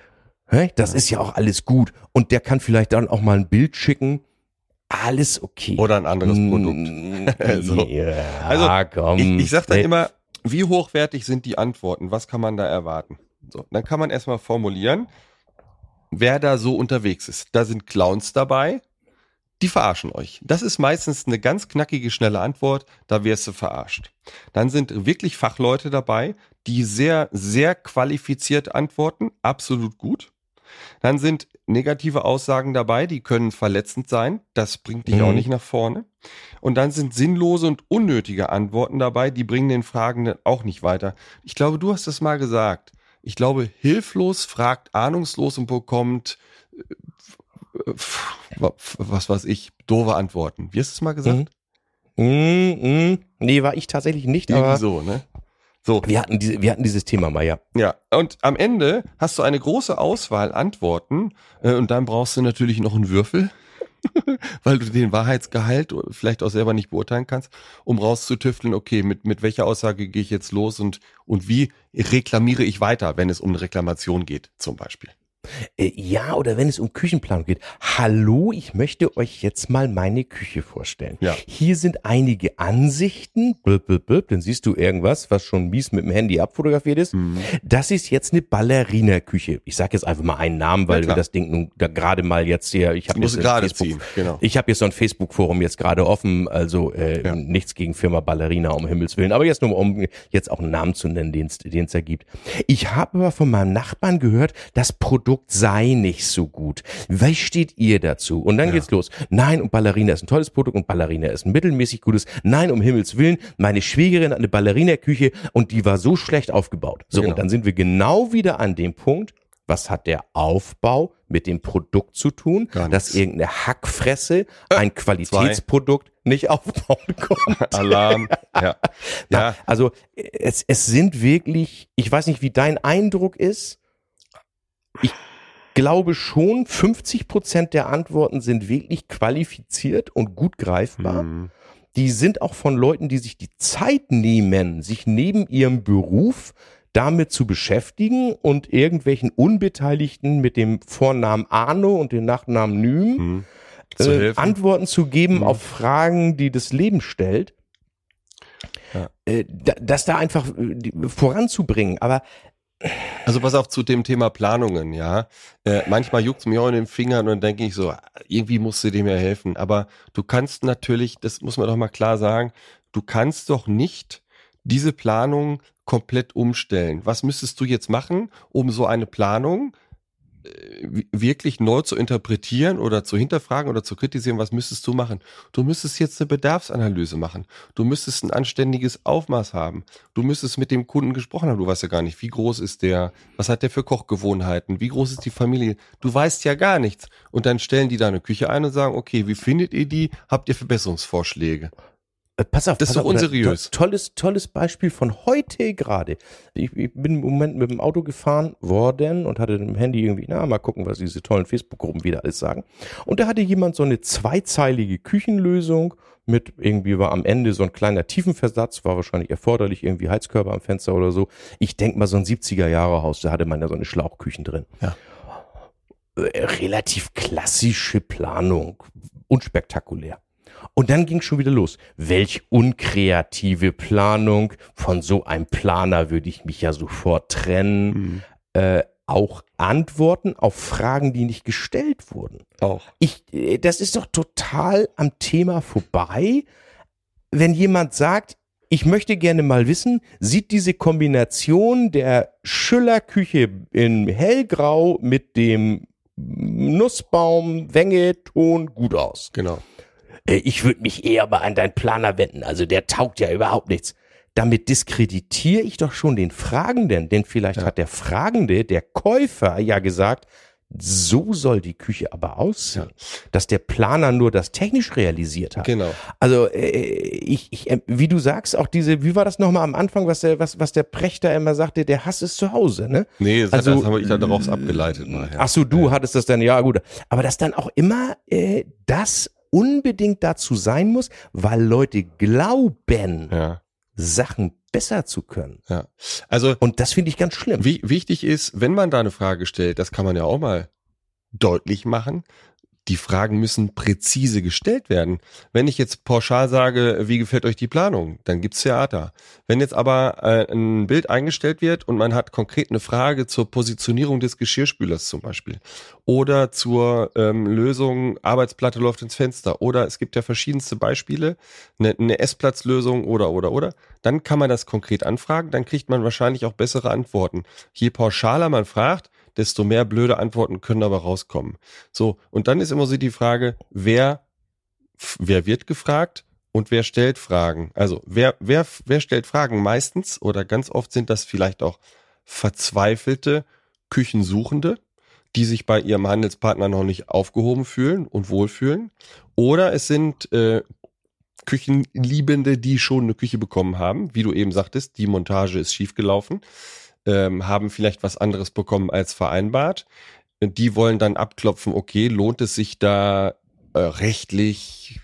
Speaker 2: Das ist ja auch alles gut. Und der kann vielleicht dann auch mal ein Bild schicken. Alles okay.
Speaker 1: Oder ein anderes Produkt. <laughs> <laughs> Also-
Speaker 2: ja,
Speaker 1: also,
Speaker 2: komm.
Speaker 1: Ich, ich sag dann
Speaker 2: Ey,
Speaker 1: immer, wie hochwertig sind die Antworten? Was kann man da erwarten? So, dann kann man erstmal formulieren, wer da so unterwegs ist. Da sind Clowns dabei, die verarschen euch. Das ist meistens eine ganz knackige, schnelle Antwort, da wirst du verarscht. Dann sind wirklich Fachleute dabei, die sehr, sehr qualifiziert antworten, absolut gut. Dann sind negative Aussagen dabei, die können verletzend sein, das bringt dich
Speaker 2: Mhm.
Speaker 1: auch nicht nach vorne. Und dann sind sinnlose und unnötige Antworten dabei, die bringen den Fragenden auch nicht weiter. Ich glaube, du hast es mal gesagt. Ich glaube, hilflos fragt ahnungslos und bekommt, äh, was weiß ich, doofe Antworten. Wie hast du es mal gesagt?
Speaker 2: Mm, mm. Nee, war ich tatsächlich nicht,
Speaker 1: Irgendwie
Speaker 2: aber
Speaker 1: so, ne? So,
Speaker 2: wir hatten, diese, wir hatten dieses Thema mal, ja.
Speaker 1: ja. Und am Ende hast du eine große Auswahl Antworten äh, und dann brauchst du natürlich noch einen Würfel, <laughs> weil du den Wahrheitsgehalt vielleicht auch selber nicht beurteilen kannst, um rauszutüfteln, okay, mit, mit welcher Aussage gehe ich jetzt los und, und wie reklamiere ich weiter, wenn es um eine Reklamation geht, zum Beispiel.
Speaker 2: Äh, ja, oder wenn es um Küchenplanung geht. Hallo, ich möchte euch jetzt mal meine Küche vorstellen.
Speaker 1: Ja.
Speaker 2: Hier sind einige Ansichten. Blub, blub, blub, dann siehst du irgendwas, was schon mies mit dem Handy abfotografiert ist.
Speaker 1: Mhm.
Speaker 2: Das ist jetzt eine Ballerina-Küche. Ich sage jetzt einfach mal einen Namen, weil
Speaker 1: Ja,
Speaker 2: wir das Ding nun da gerade mal jetzt hier, ich habe jetzt
Speaker 1: gerade ziehen, genau.
Speaker 2: ich habe jetzt so ein Facebook-Forum jetzt gerade offen, also äh,
Speaker 1: Ja.
Speaker 2: nichts gegen Firma Ballerina um Himmels Willen, aber jetzt nur um jetzt auch einen Namen zu nennen, den es da gibt. Ich habe aber von meinem Nachbarn gehört, das Produkt sei nicht so gut. Was steht ihr dazu? Und dann geht's los. Nein, und Ballerina ist ein tolles Produkt und Ballerina ist ein mittelmäßig gutes. Nein, um Himmels Willen, meine Schwägerin hat eine Ballerina-Küche und die war so schlecht aufgebaut. So,
Speaker 1: Genau.
Speaker 2: und dann sind wir genau wieder an dem Punkt, was hat der Aufbau mit dem Produkt zu tun, dass irgendeine Hackfresse ein Qualitätsprodukt nicht aufbauen <laughs> konnte.
Speaker 1: Alarm. <laughs> ja. Ja.
Speaker 2: Also es, es sind wirklich, ich weiß nicht, wie dein Eindruck ist. Ich glaube schon, 50 Prozent der Antworten sind wirklich qualifiziert und gut greifbar.
Speaker 1: Mhm.
Speaker 2: Die sind auch von Leuten, die sich die Zeit nehmen, sich neben ihrem Beruf damit zu beschäftigen und irgendwelchen Unbeteiligten mit dem Vornamen Arno und dem Nachnamen Nym
Speaker 1: Mhm.
Speaker 2: Äh. Antworten zu geben
Speaker 1: Mhm.
Speaker 2: auf Fragen, die das Leben stellt.
Speaker 1: Ja.
Speaker 2: Äh, da, das da einfach äh, voranzubringen. Aber
Speaker 1: Also pass auf zu dem Thema Planungen, ja. Äh, manchmal juckt's mir auch in den Fingern und dann denke ich so, irgendwie musst du dem ja helfen. Aber du kannst natürlich, das muss man doch mal klar sagen, du kannst doch nicht diese Planung komplett umstellen. Was müsstest du jetzt machen, um so eine Planung wirklich neu zu interpretieren oder zu hinterfragen oder zu kritisieren, was müsstest du machen? Du müsstest jetzt eine Bedarfsanalyse machen. Du müsstest ein anständiges Aufmaß haben. Du müsstest mit dem Kunden gesprochen haben. Du weißt ja gar nicht, wie groß ist der, was hat der für Kochgewohnheiten, wie groß ist die Familie. Du weißt ja gar nichts. Und dann stellen die da eine Küche ein und sagen, okay, wie findet ihr die? Habt ihr Verbesserungsvorschläge?
Speaker 2: Äh, pass auf,
Speaker 1: Das
Speaker 2: pass
Speaker 1: ist doch unseriös.
Speaker 2: to- Tolles, tolles Beispiel von heute gerade. Ich, ich bin im Moment mit dem Auto gefahren worden und hatte im Handy irgendwie, na, mal gucken, was diese tollen Facebook-Gruppen wieder alles sagen. Und da hatte jemand so eine zweizeilige Küchenlösung mit irgendwie war am Ende so ein kleiner Tiefenversatz, war wahrscheinlich erforderlich, irgendwie Heizkörper am Fenster oder so. Ich denk mal so ein 70er Jahre Haus, da hatte man ja so eine Schlauchküchen drin.
Speaker 1: Ja.
Speaker 2: Äh, Relativ klassische Planung, unspektakulär. Und dann ging schon wieder los. Welch unkreative Planung. Von so einem Planer würde ich mich ja sofort trennen.
Speaker 1: Mhm.
Speaker 2: Äh, auch Antworten auf Fragen, die nicht gestellt wurden.
Speaker 1: Auch.
Speaker 2: Ich, äh, das ist doch total am Thema vorbei, wenn jemand sagt, ich möchte gerne mal wissen, sieht diese Kombination der Schüllerküche in hellgrau mit dem Nussbaum, Wenge, Ton gut aus?
Speaker 1: Genau.
Speaker 2: Äh, Ich würde mich eher mal an deinen Planer wenden, also der taugt ja überhaupt nichts. damit diskreditiere ich doch schon den Fragenden, denn vielleicht
Speaker 1: Ja.
Speaker 2: hat der Fragende, der Käufer ja gesagt, so soll die Küche aber aussehen, dass der Planer nur das technisch realisiert hat.
Speaker 1: Genau.
Speaker 2: Also äh, ich, ich, äh, wie du sagst, auch diese, wie war das nochmal am Anfang, was der, was, was der Prechter immer sagte, der Hass ist zu Hause, ne?
Speaker 1: Nee, das,
Speaker 2: Also,
Speaker 1: das habe ich dann daraus abgeleitet mal. Ja.
Speaker 2: Ach so, du hattest das dann, ja gut. Aber dass dann auch immer äh, das unbedingt dazu sein muss, weil Leute glauben,
Speaker 1: Ja,
Speaker 2: Sachen besser zu können.
Speaker 1: ja. Also
Speaker 2: Und das finde ich ganz schlimm.
Speaker 1: Wie, wichtig ist, wenn man da eine Frage stellt, das kann man ja auch mal deutlich machen. Die Fragen müssen präzise gestellt werden. Wenn ich jetzt pauschal sage, wie gefällt euch die Planung, dann gibt's Theater. Wenn jetzt aber äh, ein Bild eingestellt wird und man hat konkret eine Frage zur Positionierung des Geschirrspülers zum Beispiel oder zur ähm, Lösung Arbeitsplatte läuft ins Fenster oder es gibt ja verschiedenste Beispiele, eine, eine Essplatzlösung oder oder oder, dann kann man das konkret anfragen, dann kriegt man wahrscheinlich auch bessere Antworten. Je pauschaler man fragt, desto mehr blöde Antworten können aber rauskommen. So, und dann ist immer so die Frage, wer, wer wird gefragt und wer stellt Fragen? Also, wer, wer, wer stellt Fragen? Meistens oder ganz oft sind das vielleicht auch verzweifelte Küchensuchende, die sich bei ihrem Handelspartner noch nicht aufgehoben fühlen und wohlfühlen. Oder es sind äh, Küchenliebende, die schon eine Küche bekommen haben, wie du eben sagtest, die Montage ist schiefgelaufen, ähm, haben vielleicht was anderes bekommen als vereinbart. Die wollen dann abklopfen, okay, lohnt es sich da äh, rechtlich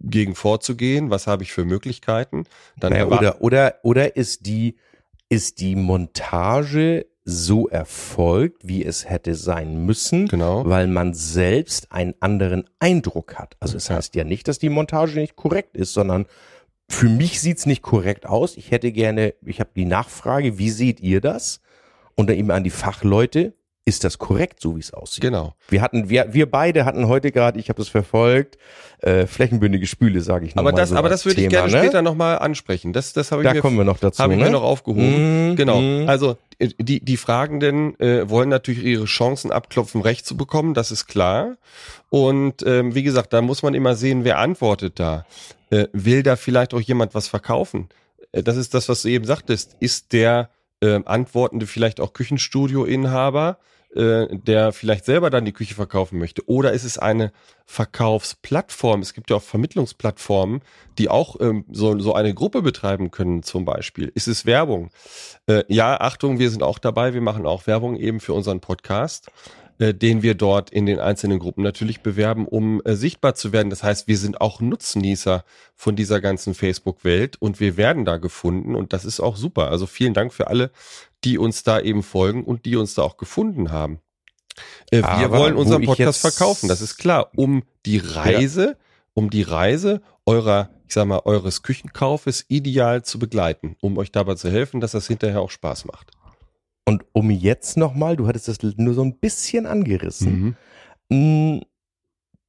Speaker 1: gegen vorzugehen? Was habe ich für Möglichkeiten? Dann
Speaker 2: Naja, oder, oder, oder ist die, ist die Montage so erfolgt, wie es hätte sein müssen,
Speaker 1: Genau.
Speaker 2: weil man selbst einen anderen Eindruck hat. Also es
Speaker 1: Ja.
Speaker 2: heißt ja nicht, dass die Montage nicht korrekt ist, sondern für mich sieht's nicht korrekt aus. Ich hätte gerne, ich habe die Nachfrage, wie seht ihr das? Und dann eben an die Fachleute, ist das korrekt, so wie es aussieht?
Speaker 1: Genau.
Speaker 2: Wir hatten, wir, wir beide hatten heute gerade, ich habe das verfolgt, äh, flächenbündige Spüle, sage ich
Speaker 1: Aber
Speaker 2: nochmal
Speaker 1: das,
Speaker 2: so
Speaker 1: aber das würde ich gerne
Speaker 2: ne?
Speaker 1: später nochmal ansprechen. Das, das habe ich
Speaker 2: Da
Speaker 1: mir
Speaker 2: kommen wir noch dazu.
Speaker 1: Habe ich
Speaker 2: ne?
Speaker 1: mir noch aufgehoben.
Speaker 2: Mhm,
Speaker 1: genau.
Speaker 2: mhm.
Speaker 1: Also äh, die, die Fragenden äh, wollen natürlich ihre Chancen abklopfen, Recht zu bekommen, das ist klar. Und ähm, wie gesagt, da muss man immer sehen, wer antwortet da. Äh, will da vielleicht auch jemand was verkaufen? Äh, das ist das, was du eben sagtest. Ist der äh, Antwortende vielleicht auch Küchenstudio-Inhaber, der vielleicht selber dann die Küche verkaufen möchte? Oder ist es eine Verkaufsplattform? Es gibt ja auch Vermittlungsplattformen, die auch ähm, so, so eine Gruppe betreiben können zum Beispiel. Ist es Werbung? Äh, ja, Achtung, wir sind auch dabei. Wir machen auch Werbung eben für unseren Podcast, äh, den wir dort in den einzelnen Gruppen natürlich bewerben, um äh, sichtbar zu werden. Das heißt, wir sind auch Nutznießer von dieser ganzen Facebook-Welt und wir werden da gefunden und das ist auch super. Also vielen Dank für alle, die uns da eben folgen und die uns da auch gefunden haben. Äh, wir
Speaker 2: Aber
Speaker 1: wollen
Speaker 2: wo
Speaker 1: unseren Podcast verkaufen, das ist klar, um die Reise, um die Reise eurer, ich sag mal, eures Küchenkaufes ideal zu begleiten, um euch dabei zu helfen, dass das hinterher auch Spaß macht.
Speaker 2: Und um jetzt nochmal, du hattest das nur so ein bisschen angerissen. Mm,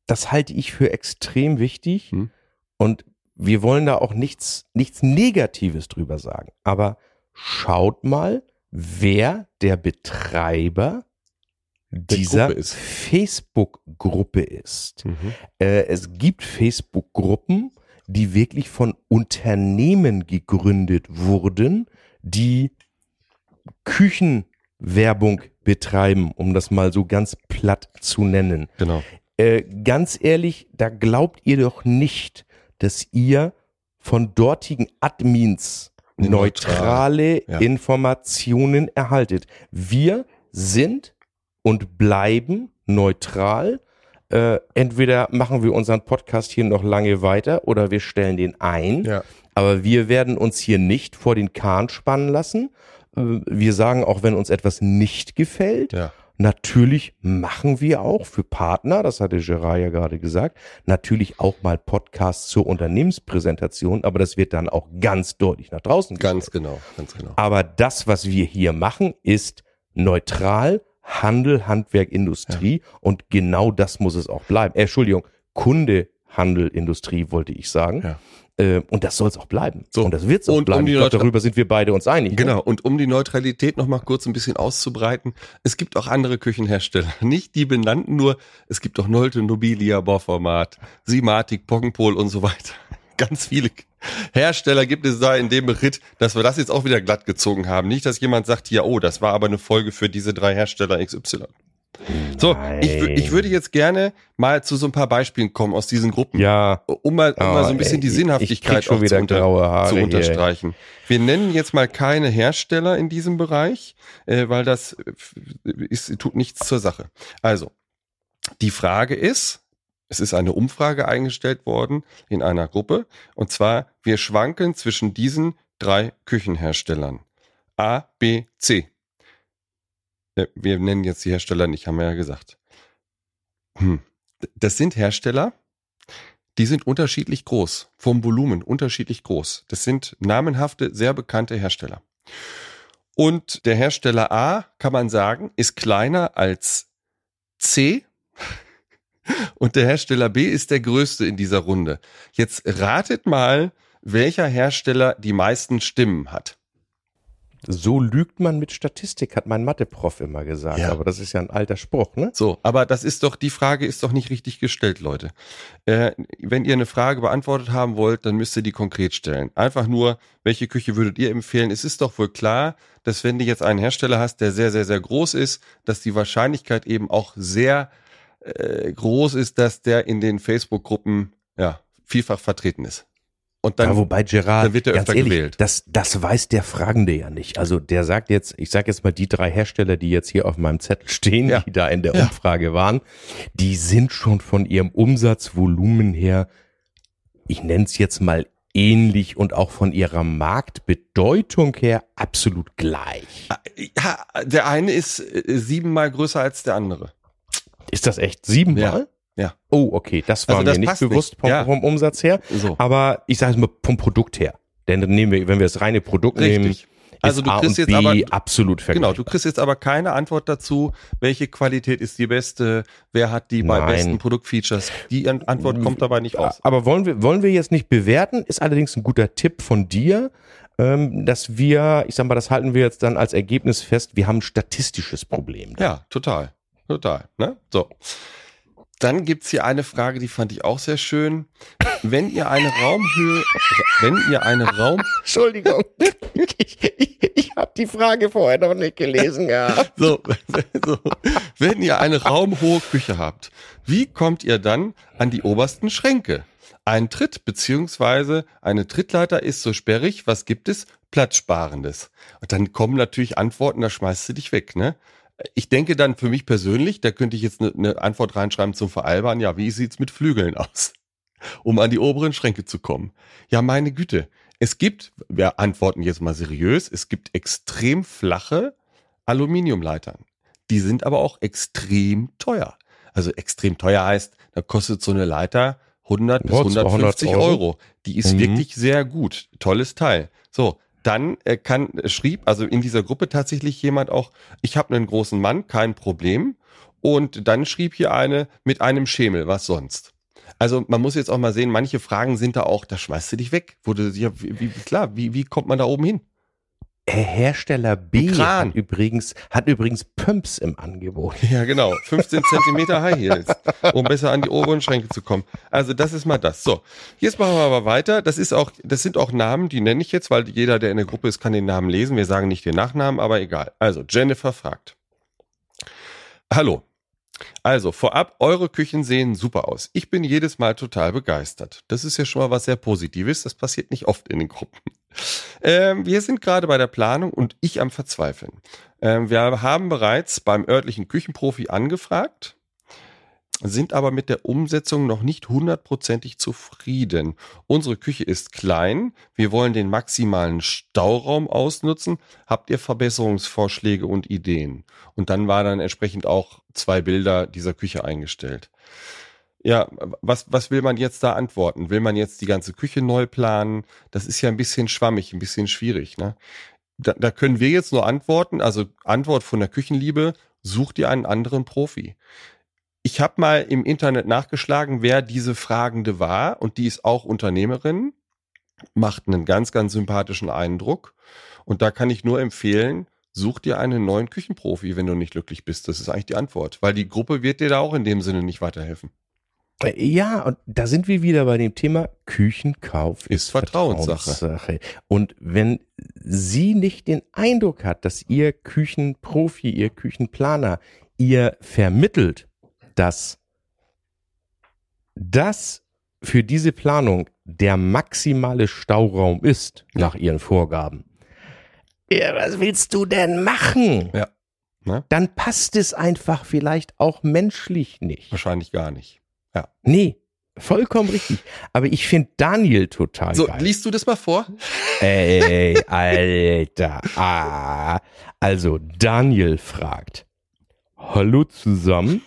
Speaker 2: Das halte ich für extrem wichtig.
Speaker 1: Hm.
Speaker 2: Und wir wollen da auch nichts, nichts Negatives drüber sagen. Aber schaut mal, wer der Betreiber dieser
Speaker 1: Gruppe ist.
Speaker 2: Facebook-Gruppe ist.
Speaker 1: Mhm.
Speaker 2: Äh, es gibt Facebook-Gruppen, die wirklich von Unternehmen gegründet wurden, die Küchenwerbung betreiben, um das mal so ganz platt zu nennen.
Speaker 1: Genau.
Speaker 2: Äh, ganz ehrlich, da glaubt ihr doch nicht, dass ihr von dortigen Admins neutrale
Speaker 1: ja.
Speaker 2: Informationen erhaltet. Wir sind und bleiben neutral. Äh, entweder machen wir unseren Podcast hier noch lange weiter oder wir stellen den ein.
Speaker 1: Ja.
Speaker 2: Aber wir werden uns hier nicht vor den Kahn spannen lassen. Äh, Wir sagen auch, wenn uns etwas nicht gefällt.
Speaker 1: Ja.
Speaker 2: Natürlich machen wir auch für Partner, das hatte Gerard ja gerade gesagt, natürlich auch mal Podcasts zur Unternehmenspräsentation, aber das wird dann auch ganz deutlich nach draußen gestellt.
Speaker 1: Ganz genau, ganz genau.
Speaker 2: Aber das, was wir hier machen, ist neutral, Handel, Handwerk, Industrie und genau das muss es auch bleiben. Äh, Entschuldigung, Kunde, Handel, Industrie wollte ich sagen.
Speaker 1: Ja.
Speaker 2: Äh, und das soll es auch bleiben.
Speaker 1: So,
Speaker 2: Und das wird es auch
Speaker 1: und um
Speaker 2: bleiben.
Speaker 1: die
Speaker 2: ich
Speaker 1: Neutra-
Speaker 2: darüber sind wir beide uns einig. ne?
Speaker 1: Genau, und um die Neutralität noch mal kurz ein bisschen auszubreiten, es gibt auch andere Küchenhersteller, <laughs> nicht die benannten, nur es gibt auch Nolte, Nobilia, Bauformat, Simatic, Poggenpol und so weiter. <laughs> Ganz viele Hersteller gibt es da in dem Beritt, dass wir das jetzt auch wieder glatt gezogen haben. Nicht, dass jemand sagt, ja, oh, das war aber eine Folge für diese drei Hersteller XY. So, ich, ich würde jetzt gerne mal zu so ein paar Beispielen kommen aus diesen Gruppen.
Speaker 2: Ja.
Speaker 1: Um mal, um mal so ein bisschen
Speaker 2: ey,
Speaker 1: die Sinnhaftigkeit
Speaker 2: schon wieder
Speaker 1: zu, unter, zu
Speaker 2: hier.
Speaker 1: unterstreichen. Wir nennen jetzt mal keine Hersteller in diesem Bereich, äh, weil das äh, ist, tut nichts zur Sache. Also, die Frage ist, es ist eine Umfrage eingestellt worden in einer Gruppe, und zwar, wir schwanken zwischen diesen drei Küchenherstellern. A, B, C. Wir nennen jetzt die Hersteller nicht, haben wir ja gesagt. Hm. Das sind Hersteller, die sind unterschiedlich groß, vom Volumen unterschiedlich groß. Das sind namenhafte, sehr bekannte Hersteller. Und der Hersteller A, kann man sagen, ist kleiner als C. <laughs> Und der Hersteller B ist der größte in dieser Runde. Jetzt ratet mal, welcher Hersteller die meisten Stimmen hat.
Speaker 2: So lügt man mit Statistik, hat mein Mathe-Prof immer gesagt.
Speaker 1: Ja.
Speaker 2: Aber das ist ja ein alter Spruch, ne?
Speaker 1: So, aber das ist doch, die Frage ist doch nicht richtig gestellt, Leute. Äh, wenn ihr eine Frage beantwortet haben wollt, dann müsst ihr die konkret stellen. Einfach nur, welche Küche würdet ihr empfehlen? Es ist doch wohl klar, dass wenn du jetzt einen Hersteller hast, der sehr, sehr, sehr groß ist, dass die Wahrscheinlichkeit eben auch sehr äh, groß ist, dass der in den Facebook-Gruppen ja vielfach vertreten ist. Und dann
Speaker 2: ja, wobei Gerard,
Speaker 1: dann wird er öfter
Speaker 2: ehrlich,
Speaker 1: gewählt.
Speaker 2: Das, das weiß der Fragende ja nicht. Also der sagt jetzt, ich sage jetzt mal die drei Hersteller, die jetzt hier auf meinem Zettel stehen,
Speaker 1: Ja.
Speaker 2: die da in der
Speaker 1: Ja.
Speaker 2: Umfrage waren, die sind schon von ihrem Umsatzvolumen her, ich nenne es jetzt mal ähnlich und auch von ihrer Marktbedeutung her absolut gleich.
Speaker 1: ja, der eine ist äh, siebenmal größer als der andere.
Speaker 2: Ist das echt siebenmal?
Speaker 1: Ja.
Speaker 2: Oh, okay, das war
Speaker 1: Also
Speaker 2: mir
Speaker 1: das
Speaker 2: nicht
Speaker 1: passt
Speaker 2: bewusst
Speaker 1: nicht.
Speaker 2: vom,
Speaker 1: Ja.
Speaker 2: vom Umsatz her.
Speaker 1: So.
Speaker 2: Aber ich sage es mal vom Produkt her. Denn dann nehmen wir, wenn wir das reine Produkt nehmen,
Speaker 1: Richtig. Also
Speaker 2: ist
Speaker 1: du
Speaker 2: A
Speaker 1: kriegst jetzt
Speaker 2: B
Speaker 1: aber
Speaker 2: absolut
Speaker 1: Genau, du kriegst jetzt aber keine Antwort dazu, welche Qualität ist die beste, wer hat die bei besten Produktfeatures. Die An- Antwort kommt dabei nicht raus.
Speaker 2: Aber wollen wir, wollen wir jetzt nicht bewerten, ist allerdings ein guter Tipp von dir, ähm, dass wir, ich sag mal, das halten wir jetzt dann als Ergebnis fest, wir haben ein statistisches Problem.
Speaker 1: Ja, total. Total. Ne? So. Dann gibt's hier eine Frage, die fand ich auch sehr schön. Wenn ihr eine Raumhöhe, wenn ihr eine Raum, <laughs>
Speaker 2: Entschuldigung, ich, ich, ich habe die Frage vorher noch nicht gelesen gehabt. <laughs>
Speaker 1: so, so, wenn ihr eine raumhohe Küche habt, wie kommt ihr dann an die obersten Schränke? Ein Tritt beziehungsweise eine Trittleiter ist so sperrig. Was gibt es? Platzsparendes. Und dann kommen natürlich Antworten, da schmeißt du dich weg, ne? Ich denke dann für mich persönlich, da könnte ich jetzt eine, eine Antwort reinschreiben zum Veralbern. Ja, wie sieht's mit Flügeln <laughs> aus? Um an die oberen Schränke zu kommen. Ja, meine Güte. Es gibt, wir antworten jetzt mal seriös, es gibt extrem flache Aluminiumleitern. Die sind aber auch extrem teuer. Also extrem teuer heißt, da kostet so eine Leiter 100 bis
Speaker 2: Ja, 200
Speaker 1: 150
Speaker 2: Euro.
Speaker 1: Euro. Die ist
Speaker 2: Mhm.
Speaker 1: wirklich sehr gut. Tolles Teil. So, dann äh, kann, äh, schrieb, also in dieser Gruppe tatsächlich jemand auch, ich habe einen großen Mann, kein Problem. Und dann schrieb hier eine mit einem Schemel, was sonst. Also man muss jetzt auch mal sehen, manche Fragen sind da auch, da schmeißt du dich weg. Du, ja, wie, klar, wie, wie kommt man da oben hin?
Speaker 2: Hersteller B
Speaker 1: Kran.
Speaker 2: hat übrigens, hat übrigens Pumps im Angebot. <laughs>
Speaker 1: Ja, genau. 15 Zentimeter High Heels, um besser an die oberen Schränke zu kommen. Also das ist mal das. So, jetzt machen wir aber weiter. Das ist auch, das sind auch Namen, die nenne ich jetzt, weil jeder, der in der Gruppe ist, kann den Namen lesen. Wir sagen nicht den Nachnamen, aber egal. Also Jennifer fragt. Hallo. Also, vorab, eure Küchen sehen super aus. Ich bin jedes Mal total begeistert. Das ist ja schon mal was sehr Positives. Das passiert nicht oft in den Gruppen. Ähm, wir sind gerade bei der Planung und ich am Verzweifeln. Ähm, wir haben bereits beim örtlichen Küchenprofi angefragt, sind aber mit der Umsetzung noch nicht hundertprozentig zufrieden. Unsere Küche ist klein. Wir wollen den maximalen Stauraum ausnutzen. Habt ihr Verbesserungsvorschläge und Ideen? Und dann war dann entsprechend auch zwei Bilder dieser Küche eingestellt. Ja, was, was will man jetzt da antworten? Will man jetzt die ganze Küche neu planen? Das ist ja ein bisschen schwammig, ein bisschen schwierig. Ne? Da, da können wir jetzt nur antworten. Also Antwort von der Küchenliebe, such dir einen anderen Profi. Ich habe mal im Internet nachgeschlagen, wer diese Fragende war und die ist auch Unternehmerin, macht einen ganz, ganz sympathischen Eindruck. Und da kann ich nur empfehlen, such dir einen neuen Küchenprofi, wenn du nicht glücklich bist. Das ist eigentlich die Antwort, weil die Gruppe wird dir da auch in dem Sinne nicht weiterhelfen.
Speaker 2: Äh, Ja, und da sind wir wieder bei dem Thema Küchenkauf
Speaker 1: Ist Vertrauenssache.
Speaker 2: Vertrauenssache. Und wenn sie nicht den Eindruck hat, dass ihr Küchenprofi, ihr Küchenplaner ihr vermittelt, dass das für diese Planung der maximale Stauraum ist, nach ihren Vorgaben. Ja, was willst du denn machen?
Speaker 1: Ja. Ne?
Speaker 2: Dann passt es einfach vielleicht auch menschlich nicht.
Speaker 1: Wahrscheinlich gar nicht.
Speaker 2: Nee, vollkommen richtig. Aber ich finde Daniel total
Speaker 1: So,
Speaker 2: geil.
Speaker 1: liest du das mal vor?
Speaker 2: Ey, <laughs> Alter. Ah. Also, Daniel fragt. Hallo zusammen.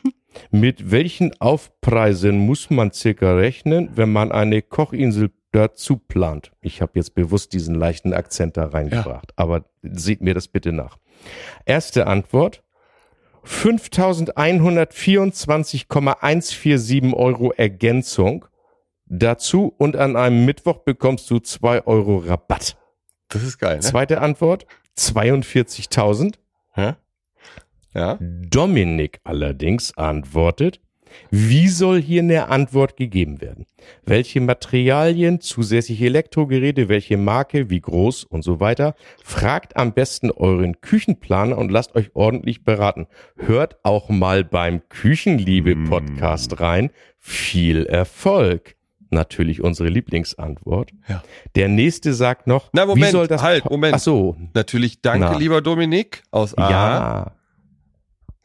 Speaker 2: Mit welchen Aufpreisen muss man circa rechnen, wenn man eine Kochinsel dazu plant? Ich habe jetzt bewusst diesen leichten Akzent da reingebracht, aber seht mir das bitte nach. Erste Antwort. 5.124,147 Euro Ergänzung dazu und an einem Mittwoch bekommst du 2 Euro Rabatt.
Speaker 1: Das ist geil, ne?
Speaker 2: Zweite Antwort, 42.000.
Speaker 1: Hä? Ja.
Speaker 2: Dominik allerdings antwortet, wie soll hier eine Antwort gegeben werden? Welche Materialien, zusätzliche Elektrogeräte, welche Marke, wie groß und so weiter? Fragt am besten euren Küchenplaner und lasst euch ordentlich beraten. Hört auch mal beim Küchenliebe-Podcast rein. Viel Erfolg. Natürlich unsere Lieblingsantwort.
Speaker 1: Ja.
Speaker 2: Der nächste sagt noch,
Speaker 1: Na, Moment,
Speaker 2: wie soll das
Speaker 1: halt, Moment.
Speaker 2: Ach so,
Speaker 1: Natürlich danke,
Speaker 2: Na.
Speaker 1: lieber Dominik aus A.
Speaker 2: ja.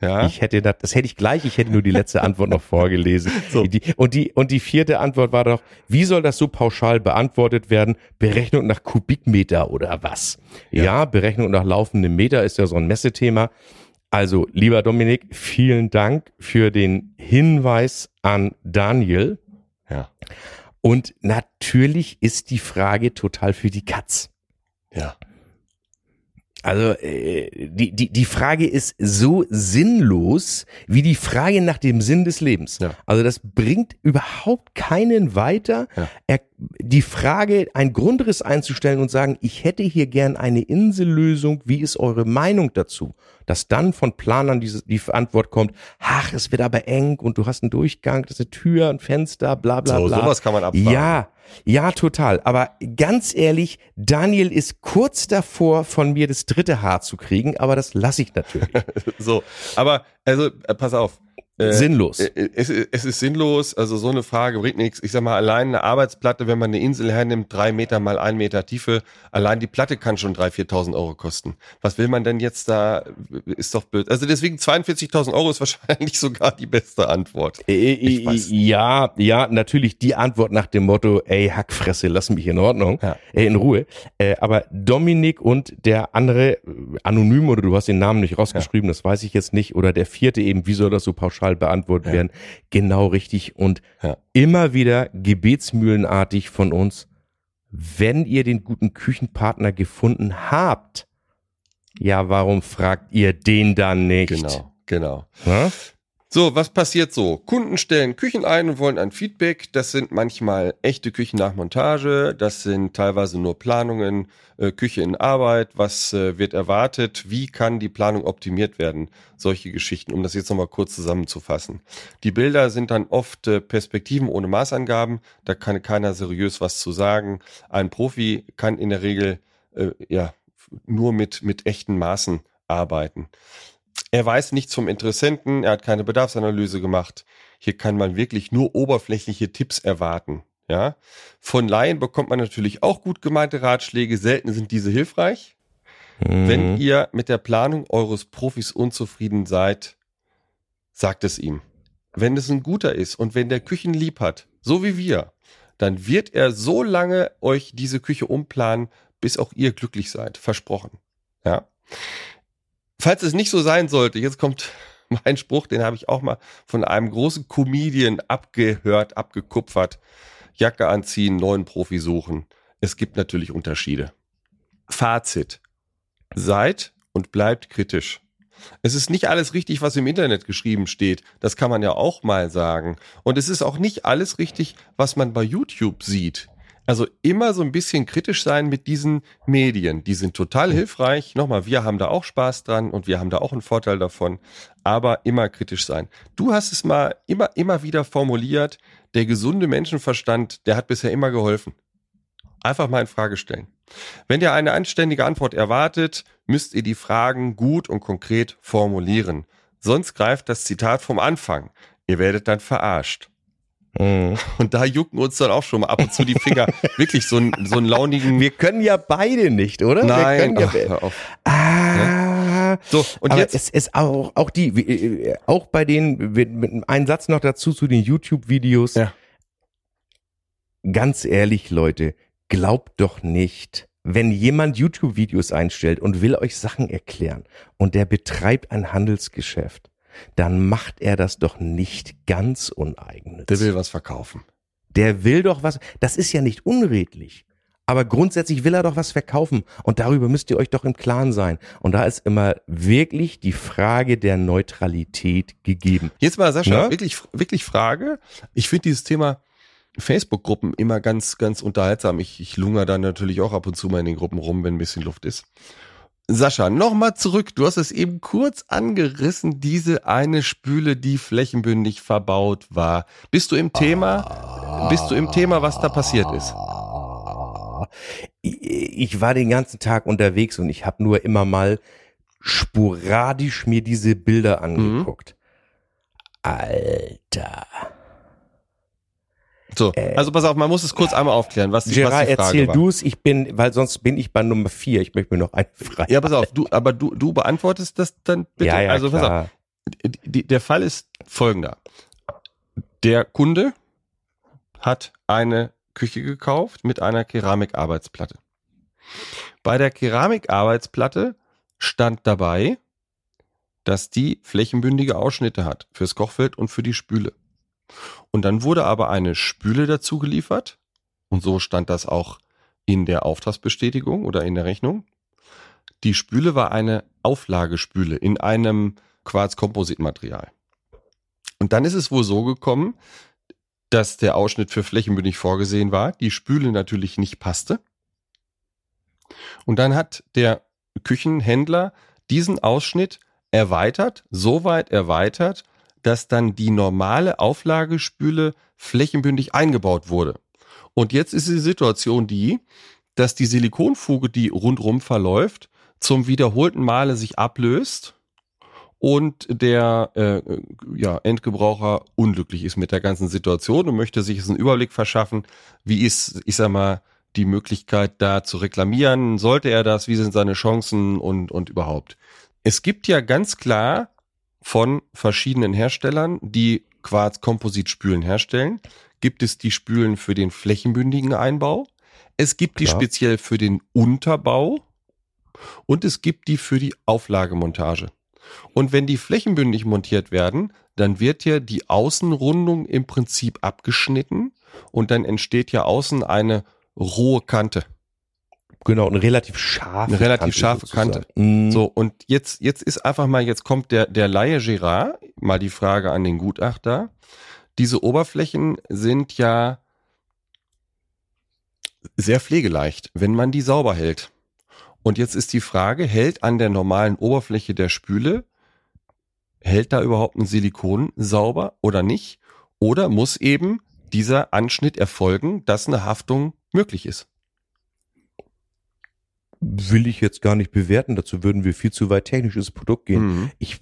Speaker 1: Ja.
Speaker 2: Ich hätte das, das hätte ich gleich, ich hätte nur die letzte Antwort noch vorgelesen. <laughs>
Speaker 1: So.
Speaker 2: Die, und, die, und die vierte Antwort war doch, wie soll das so pauschal beantwortet werden? Berechnung nach Kubikmeter oder was? Ja, Berechnung nach laufendem Meter ist ja so ein Messethema. Also, lieber Dominik, vielen Dank für den Hinweis an Daniel.
Speaker 1: Ja.
Speaker 2: Und natürlich ist die Frage total für die Katz.
Speaker 1: Ja.
Speaker 2: Also äh, die, die, die Frage ist so sinnlos wie die Frage nach dem Sinn des Lebens.
Speaker 1: Ja.
Speaker 2: Also das bringt überhaupt keinen weiter.
Speaker 1: Ja.
Speaker 2: Er, die Frage, ein Grundriss einzustellen und sagen, ich hätte hier gern eine Insellösung, wie ist eure Meinung dazu? Dass dann von Planern diese, die Antwort kommt, ach, es wird aber eng und du hast einen Durchgang, das ist eine Tür, ein Fenster, bla bla
Speaker 1: So,
Speaker 2: bla.
Speaker 1: sowas kann man abfragen.
Speaker 2: Ja, ja, total. Aber ganz ehrlich, Daniel ist kurz davor, von mir das dritte Haar zu kriegen, aber das lasse ich natürlich. <laughs>
Speaker 1: So. Aber, also, äh, pass auf. Äh,
Speaker 2: Sinnlos.
Speaker 1: äh, Es, es ist sinnlos, also so eine Frage bringt nichts. Ich sag mal, allein eine Arbeitsplatte, wenn man eine Insel hernimmt, drei Meter mal ein Meter Tiefe, allein die Platte kann schon 3.000, 4.000 Euro kosten. Was will man denn jetzt da, ist doch blöd. Also deswegen 42.000 Euro ist <laughs> wahrscheinlich sogar die beste Antwort. Ich weiß.
Speaker 2: ja, ja, natürlich die Antwort nach dem Motto, ey, Hackfresse, lass mich in Ordnung,
Speaker 1: Ja.
Speaker 2: äh, in Ruhe. Äh, aber Dominik und der andere, äh, anonym oder du hast den Namen nicht rausgeschrieben, das weiß ich jetzt nicht, oder der vierte eben, wie soll das so pauschal beantwortet
Speaker 1: Ja.
Speaker 2: werden? Genau richtig. Und
Speaker 1: Ja.
Speaker 2: immer wieder gebetsmühlenartig von uns, wenn ihr den guten Küchenpartner gefunden habt, ja, warum fragt ihr den dann nicht?
Speaker 1: Genau, genau.
Speaker 2: Ja?
Speaker 1: So, was passiert so? Kunden stellen Küchen ein und wollen ein Feedback. Das sind manchmal echte Küchen nach Montage. Das sind teilweise nur Planungen, äh, Küche in Arbeit. Was äh, wird erwartet? Wie kann die Planung optimiert werden? Solche Geschichten, um das jetzt nochmal kurz zusammenzufassen. Die Bilder sind dann oft äh, Perspektiven ohne Maßangaben. Da kann keiner seriös was zu sagen. Ein Profi kann in der Regel, äh, ja, nur mit, mit echten Maßen arbeiten. Er weiß nichts vom Interessenten, er hat keine Bedarfsanalyse gemacht. Hier kann man wirklich nur oberflächliche Tipps erwarten. Ja, von Laien bekommt man natürlich auch gut gemeinte Ratschläge. Selten sind diese hilfreich. Wenn
Speaker 2: Mhm.
Speaker 1: ihr mit der Planung eures Profis unzufrieden seid, sagt es ihm. Wenn es ein guter ist und wenn der Küchen lieb hat, so wie wir, dann wird er so lange euch diese Küche umplanen, bis auch ihr glücklich seid. Versprochen. Ja. Falls es nicht so sein sollte, jetzt kommt mein Spruch, den habe ich auch mal von einem großen Comedian abgehört, abgekupfert. Jacke anziehen, neuen Profi suchen. Es gibt natürlich Unterschiede. Fazit. Seid und bleibt kritisch. Es ist nicht alles richtig, was im Internet geschrieben steht. Das kann man ja auch mal sagen. Und es ist auch nicht alles richtig, was man bei YouTube sieht. Also immer so ein bisschen kritisch sein mit diesen Medien. Die sind total hilfreich. Nochmal, wir haben da auch Spaß dran und wir haben da auch einen Vorteil davon. Aber immer kritisch sein. Du hast es mal immer, immer wieder formuliert. Der gesunde Menschenverstand, der hat bisher immer geholfen. Einfach mal in Frage stellen. Wenn ihr eine anständige Antwort erwartet, müsst ihr die Fragen gut und konkret formulieren. Sonst greift das Zitat vom Anfang. Ihr werdet dann verarscht.
Speaker 2: Mhm.
Speaker 1: Und da jucken uns dann auch schon mal ab und zu die Finger. <laughs> Wirklich so, ein, so einen launigen.
Speaker 2: Wir können ja beide nicht, oder? Wir
Speaker 1: Nein,
Speaker 2: können ja
Speaker 1: ach.
Speaker 2: Ah,
Speaker 1: So, und
Speaker 2: aber
Speaker 1: jetzt.
Speaker 2: es ist auch, auch die, äh, auch bei den, mit einem Satz noch dazu zu den YouTube-Videos.
Speaker 1: Ja.
Speaker 2: Ganz ehrlich, Leute, glaubt doch nicht, wenn jemand YouTube-Videos einstellt und will euch Sachen erklären und der betreibt ein Handelsgeschäft, dann macht er das doch nicht ganz uneigennützig.
Speaker 1: Der will was verkaufen.
Speaker 2: Der will doch was, das ist ja nicht unredlich. Aber grundsätzlich will er doch was verkaufen. Und darüber müsst ihr euch doch im Klaren sein. Und da ist immer wirklich die Frage der Neutralität gegeben.
Speaker 1: Jetzt mal, Sascha,
Speaker 2: Ne?
Speaker 1: wirklich, wirklich Frage. Ich finde dieses Thema Facebook-Gruppen immer ganz, ganz unterhaltsam. Ich, ich lungere da natürlich auch ab und zu mal in den Gruppen rum, wenn ein bisschen Luft ist. Sascha, nochmal zurück. Du hast es eben kurz angerissen, diese eine Spüle, die flächenbündig verbaut war. Bist du im Thema? Bist du im Thema, was da passiert ist?
Speaker 2: Ich- war den ganzen Tag unterwegs und ich habe nur immer mal sporadisch mir diese Bilder angeguckt. Alter.
Speaker 1: So,
Speaker 2: Äh,
Speaker 1: also pass auf, man muss es kurz einmal aufklären, was die, was
Speaker 2: Gerard,
Speaker 1: die Frage
Speaker 2: erzähl du es, ich bin, weil sonst bin ich bei Nummer vier. Ich möchte mir noch einen frei.
Speaker 1: Ja, pass auf, du, aber du, du beantwortest das dann bitte.
Speaker 2: ja, ja,
Speaker 1: also pass auf,
Speaker 2: klar.
Speaker 1: die, der Fall ist folgender. Der Kunde hat eine Küche gekauft mit einer Keramikarbeitsplatte. Bei der Keramikarbeitsplatte stand dabei, dass die flächenbündige Ausschnitte hat fürs Kochfeld und für die Spüle. Und dann wurde aber eine Spüle dazu geliefert und so stand das auch in der Auftragsbestätigung oder in der Rechnung. Die Spüle war eine Auflagespüle in einem Quarz-Kompositmaterial. Und dann ist es wohl so gekommen, dass der Ausschnitt für flächenbündig vorgesehen war, die Spüle natürlich nicht passte. Und dann hat der Küchenhändler diesen Ausschnitt erweitert, so weit erweitert, dass dann die normale Auflagespüle flächenbündig eingebaut wurde. Und jetzt ist die Situation die, dass die Silikonfuge, die rundrum verläuft, zum wiederholten Male sich ablöst und der äh, ja, Endgebraucher unglücklich ist mit der ganzen Situation und möchte sich einen Überblick verschaffen, wie ist, ich sag mal, die Möglichkeit da zu reklamieren, sollte er das, wie sind seine Chancen und, und überhaupt. Es gibt ja ganz klar von verschiedenen Herstellern, die Quarz-Kompositspülen herstellen, gibt es die Spülen für den flächenbündigen Einbau, es gibt die
Speaker 2: Klar.
Speaker 1: speziell für den Unterbau und es gibt die für die Auflagemontage. Und wenn die flächenbündig montiert werden, dann wird ja die Außenrundung im Prinzip abgeschnitten und dann entsteht ja außen eine rohe Kante.
Speaker 2: Genau, eine relativ scharfe
Speaker 1: Eine relativ scharfe
Speaker 2: sozusagen.
Speaker 1: Kante.
Speaker 2: Mhm.
Speaker 1: So, und jetzt, jetzt ist einfach mal, jetzt kommt der, der Laie Girard, mal die Frage an den Gutachter. Diese Oberflächen sind ja sehr pflegeleicht, wenn man die sauber hält. Und jetzt ist die Frage, hält an der normalen Oberfläche der Spüle, hält da überhaupt ein Silikon sauber oder nicht? Oder muss eben dieser Anschnitt erfolgen, dass eine Haftung möglich ist?
Speaker 2: Will ich jetzt gar nicht bewerten, dazu würden wir viel zu weit technisches Produkt gehen.
Speaker 1: Mhm.
Speaker 2: Ich,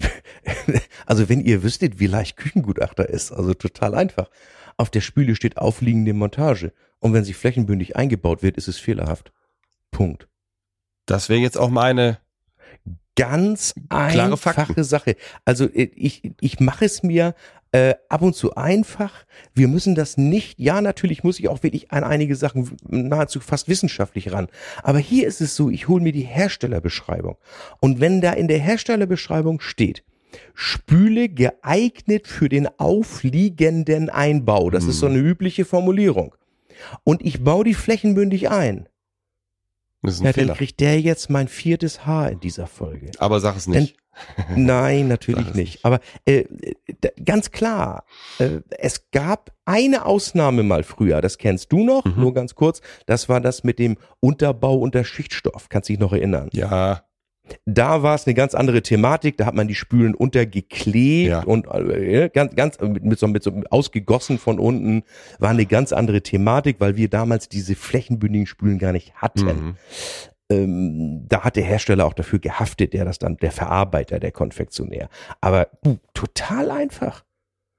Speaker 2: <laughs> also wenn ihr wüsstet, wie leicht Küchengutachter ist, also total einfach. Auf der Spüle steht aufliegende Montage. Und wenn sie flächenbündig eingebaut wird, ist es fehlerhaft. Punkt.
Speaker 1: Das wäre jetzt auch meine
Speaker 2: Ganz
Speaker 1: Klare
Speaker 2: einfache. Sache. Also äh, ich, ich mache es mir äh, ab und zu einfach. Wir müssen das nicht, ja, natürlich muss ich auch wirklich an einige Sachen nahezu fast wissenschaftlich ran. Aber hier ist es so, ich hole mir die Herstellerbeschreibung. Und wenn da in der Herstellerbeschreibung steht, Spüle geeignet für den aufliegenden Einbau. Das ist so eine übliche Formulierung. Und ich baue die flächenbündig ein.
Speaker 1: Das ist ein
Speaker 2: Ja, dann
Speaker 1: Fehler.
Speaker 2: kriegt der jetzt mein viertes Haar in dieser Folge.
Speaker 1: Aber sag es nicht. <laughs>
Speaker 2: Nein, natürlich nicht. Aber äh, ganz klar, äh, es gab eine Ausnahme mal früher, das kennst du noch,
Speaker 1: Mhm.
Speaker 2: nur ganz kurz, das war das mit dem Unterbau unter Schichtstoff, kannst dich noch erinnern.
Speaker 1: Ja,
Speaker 2: Da war es eine ganz andere Thematik, da hat man die Spülen untergeklebt
Speaker 1: Ja.
Speaker 2: und äh, ganz, ganz mit, mit, so, mit so ausgegossen von unten, war eine ganz andere Thematik, weil wir damals diese flächenbündigen Spülen gar nicht hatten
Speaker 1: mhm.
Speaker 2: ähm, da hat der Hersteller auch dafür gehaftet, der das dann, der Verarbeiter, der Konfektionär. Aber du, total einfach.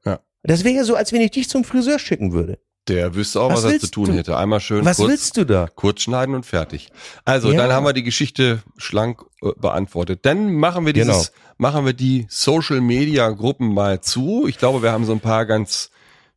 Speaker 1: Ja.
Speaker 2: Das wäre ja so, als wenn ich dich zum Friseur schicken würde.
Speaker 1: Der wüsste auch, was,
Speaker 2: Was
Speaker 1: er zu tun
Speaker 2: du?
Speaker 1: hätte. Einmal schön
Speaker 2: Was
Speaker 1: kurz,
Speaker 2: willst du da?
Speaker 1: kurz schneiden und fertig. Also,
Speaker 2: Ja.
Speaker 1: dann haben wir die Geschichte schlank äh, beantwortet. Dann machen wir dieses, machen wir die Social Media Gruppen mal zu. Ich glaube, wir haben so ein paar ganz,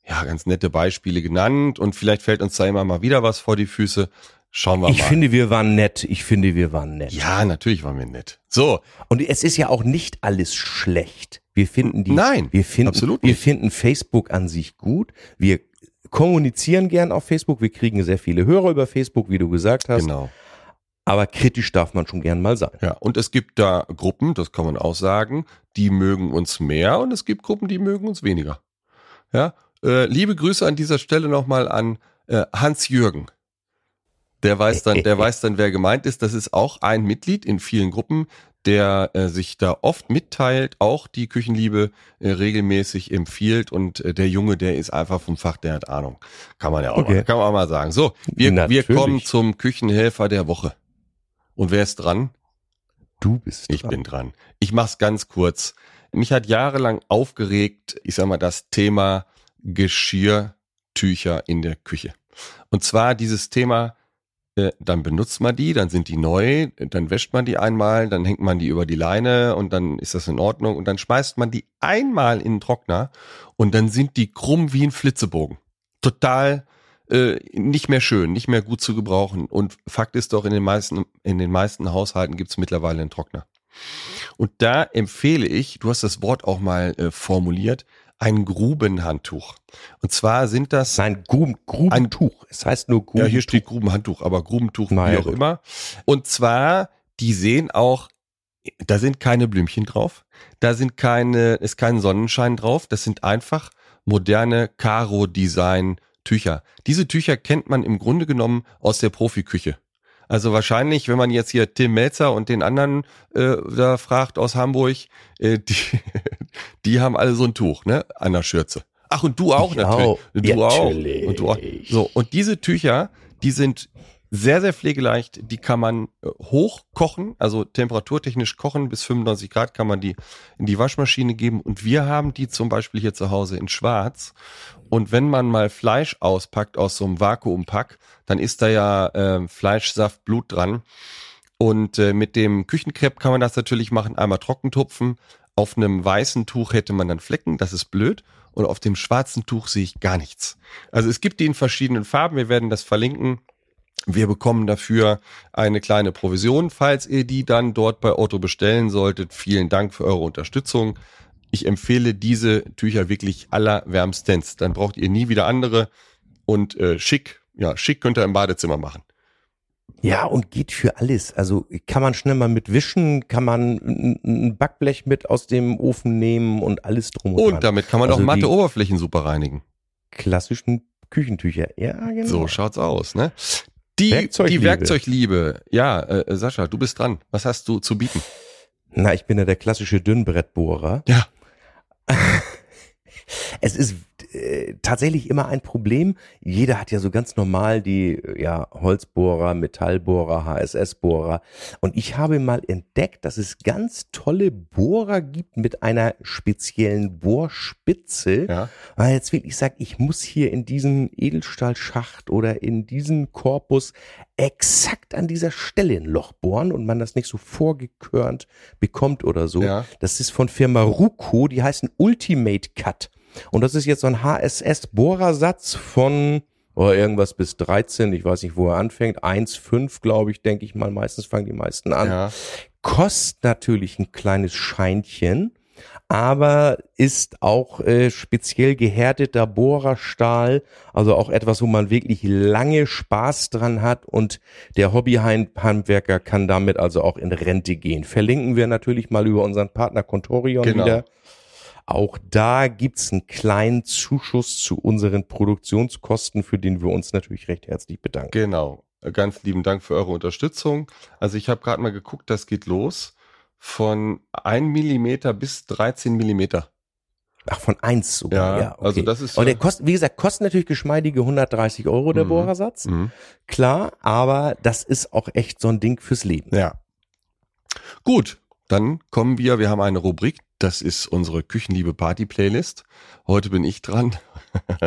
Speaker 1: ja, ganz nette Beispiele genannt und vielleicht fällt uns da immer mal wieder was vor die Füße. Schauen wir
Speaker 2: Ich
Speaker 1: mal.
Speaker 2: finde, wir waren nett. Ich finde, wir waren nett.
Speaker 1: ja, natürlich waren wir nett. So,
Speaker 2: Und es ist ja auch nicht alles schlecht. Wir finden die,
Speaker 1: Nein,
Speaker 2: wir finden,
Speaker 1: absolut
Speaker 2: wir
Speaker 1: nicht.
Speaker 2: finden Facebook an sich gut. Wir kommunizieren gern auf Facebook. Wir kriegen sehr viele Hörer über Facebook, wie du gesagt hast.
Speaker 1: genau.
Speaker 2: Aber kritisch darf man schon gern mal sein.
Speaker 1: Ja, und es gibt da Gruppen, das kann man auch sagen, die mögen uns mehr und es gibt Gruppen, die mögen uns weniger. Ja, äh, liebe Grüße an dieser Stelle nochmal an äh, Hans Jürgen. Der weiß dann, der weiß dann, wer gemeint ist. Das ist auch ein Mitglied in vielen Gruppen, der äh, sich da oft mitteilt, auch die Küchenliebe äh, regelmäßig empfiehlt und äh, der Junge, der ist einfach vom Fach, der hat Ahnung. Kann man ja auch,
Speaker 2: Okay.
Speaker 1: mal, kann man auch mal sagen. So, wir, wir kommen zum Küchenhelfer der Woche. Und wer ist dran?
Speaker 2: Du bist
Speaker 1: Ich
Speaker 2: dran.
Speaker 1: bin dran. Ich mach's ganz kurz. Mich hat jahrelang aufgeregt, ich sag mal, das Thema Geschirrtücher in der Küche. Und zwar dieses Thema, dann benutzt man die, dann sind die neu, dann wäscht man die einmal, dann hängt man die über die Leine und dann ist das in Ordnung und dann schmeißt man die einmal in den Trockner und dann sind die krumm wie ein Flitzebogen. Total äh, nicht mehr schön, nicht mehr gut zu gebrauchen. Und Fakt ist doch, in den meisten, in den meisten Haushalten gibt's mittlerweile einen Trockner. Und da empfehle ich, du hast das Wort auch mal äh, formuliert, ein Grubenhandtuch. Und zwar sind das
Speaker 2: Nein, Gruben, Grubentuch. Es heißt nur Grubentuch.
Speaker 1: ja, hier steht Grubenhandtuch, aber Grubentuch,
Speaker 2: Na
Speaker 1: wie auch
Speaker 2: gut.
Speaker 1: immer. Und zwar, die sehen auch, da sind keine Blümchen drauf, da sind keine, ist kein Sonnenschein drauf, das sind einfach moderne Karo-Design-Tücher. Diese Tücher kennt man im Grunde genommen aus der Profiküche. Also wahrscheinlich, wenn man jetzt hier Tim Melzer und den anderen äh, da fragt aus Hamburg, äh, die, <laughs> die haben alle so ein Tuch, ne, an der Schürze. Ach, und du auch
Speaker 2: Ich
Speaker 1: natürlich.
Speaker 2: auch.
Speaker 1: Du
Speaker 2: Ja,
Speaker 1: auch.
Speaker 2: natürlich.
Speaker 1: Und du auch. So, und diese Tücher, die sind sehr, sehr pflegeleicht. Die kann man äh, hochkochen, also temperaturtechnisch kochen. Bis 95 Grad kann man die in die Waschmaschine geben. Und wir haben die zum Beispiel hier zu Hause in schwarz. Und wenn man mal Fleisch auspackt aus so einem Vakuumpack, dann ist da ja äh, Fleischsaft, Blut dran. Und äh, mit dem Küchenkrepp kann man das natürlich machen, einmal trocken tupfen. Auf einem weißen Tuch hätte man dann Flecken, das ist blöd. Und auf dem schwarzen Tuch sehe ich gar nichts. Also es gibt die in verschiedenen Farben, wir werden das verlinken. Wir bekommen dafür eine kleine Provision, falls ihr die dann dort bei Otto bestellen solltet. Vielen Dank für eure Unterstützung. Ich empfehle diese Tücher wirklich allerwärmstens. Dann braucht ihr nie wieder andere. Und äh, schick, ja, schick könnt ihr im Badezimmer machen.
Speaker 2: Ja, und geht für alles. Also kann man schnell mal mit wischen, kann man ein Backblech mit aus dem Ofen nehmen und alles drum und,
Speaker 1: Und damit kann man
Speaker 2: Also
Speaker 1: auch matte Oberflächen super reinigen.
Speaker 2: Klassischen Küchentücher. Ja, genau.
Speaker 1: So schaut's aus, ne? Die
Speaker 2: Werkzeugliebe.
Speaker 1: die Werkzeugliebe. Ja, äh, Sascha, du bist dran. Was hast du zu bieten?
Speaker 2: Na, ich bin ja der klassische Dünnbrettbohrer.
Speaker 1: Ja. <laughs>
Speaker 2: Es ist äh, tatsächlich immer ein Problem. Jeder hat ja so ganz normal die äh, ja, Holzbohrer, Metallbohrer, HSS-Bohrer. Und ich habe mal entdeckt, dass es ganz tolle Bohrer gibt mit einer speziellen Bohrspitze.
Speaker 1: Ja.
Speaker 2: Weil jetzt wirklich sagt, ich muss hier in diesen Edelstahlschacht oder in diesen Korpus exakt an dieser Stelle ein Loch bohren und man das nicht so vorgekörnt bekommt oder so.
Speaker 1: Ja.
Speaker 2: Das ist von Firma Ruco, die heißen Ultimate Cut. Und das ist jetzt so ein HSS-Bohrersatz von oder irgendwas bis 13, ich weiß nicht, wo er anfängt, 1,5 glaube ich, denke ich mal, meistens fangen die meisten an.
Speaker 1: Ja.
Speaker 2: Kostet natürlich ein kleines Scheinchen, aber ist auch äh, speziell gehärteter Bohrerstahl, also auch etwas, wo man wirklich lange Spaß dran hat und der Hobbyhandwerker kann damit also auch in Rente gehen. Verlinken wir natürlich mal über unseren Partner Contorion
Speaker 1: Genau.
Speaker 2: wieder. Auch da gibt's einen kleinen Zuschuss zu unseren Produktionskosten, für den wir uns natürlich recht herzlich bedanken.
Speaker 1: Genau. Ganz lieben Dank für eure Unterstützung. Also ich habe gerade mal geguckt, das geht los von 1 Millimeter bis 13 Millimeter.
Speaker 2: Ach, von eins sogar.
Speaker 1: Ja,
Speaker 2: Ja, okay.
Speaker 1: also das ist,
Speaker 2: Und der
Speaker 1: äh,
Speaker 2: kostet, wie gesagt, kostet natürlich geschmeidige 130 Euro der
Speaker 1: Mhm.
Speaker 2: Bohrersatz.
Speaker 1: Mhm.
Speaker 2: Klar, aber das ist auch echt so ein Ding fürs Leben.
Speaker 1: Ja. Gut, dann kommen wir, wir haben eine Rubrik, das ist unsere Küchenliebe Party Playlist. Heute bin ich dran. <laughs>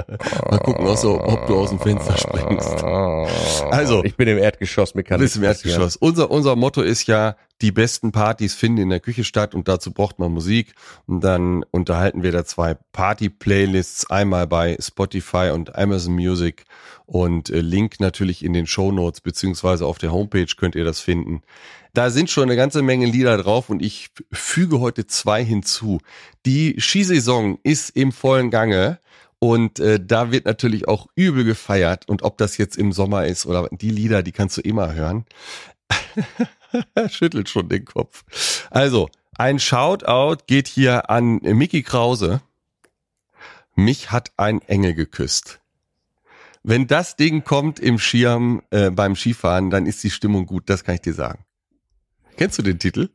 Speaker 1: Mal gucken, auch so, ob du aus dem Fenster springst. <laughs> Also,
Speaker 2: ich bin im Erdgeschoss mit
Speaker 1: Bis im Erdgeschoss. Unser, unser Motto ist ja, die besten Partys finden in der Küche statt und dazu braucht man Musik. Und dann unterhalten wir da zwei Party-Playlists, einmal bei Spotify und Amazon Music und äh, Link natürlich in den Show Notes beziehungsweise auf der Homepage könnt ihr das finden. Da sind schon eine ganze Menge Lieder drauf und ich füge heute zwei hinzu. Die Skisaison ist im vollen Gange. Und äh, da wird natürlich auch übel gefeiert. Und ob das jetzt im Sommer ist oder die Lieder, die kannst du immer hören. <laughs> <laughs> Schüttelt schon den Kopf. Also, ein Shoutout geht hier an Mickey Krause. Mich hat ein Engel geküsst. Wenn das Ding kommt im Schirm äh, beim Skifahren, dann ist die Stimmung gut, das kann ich dir sagen. Kennst du den Titel?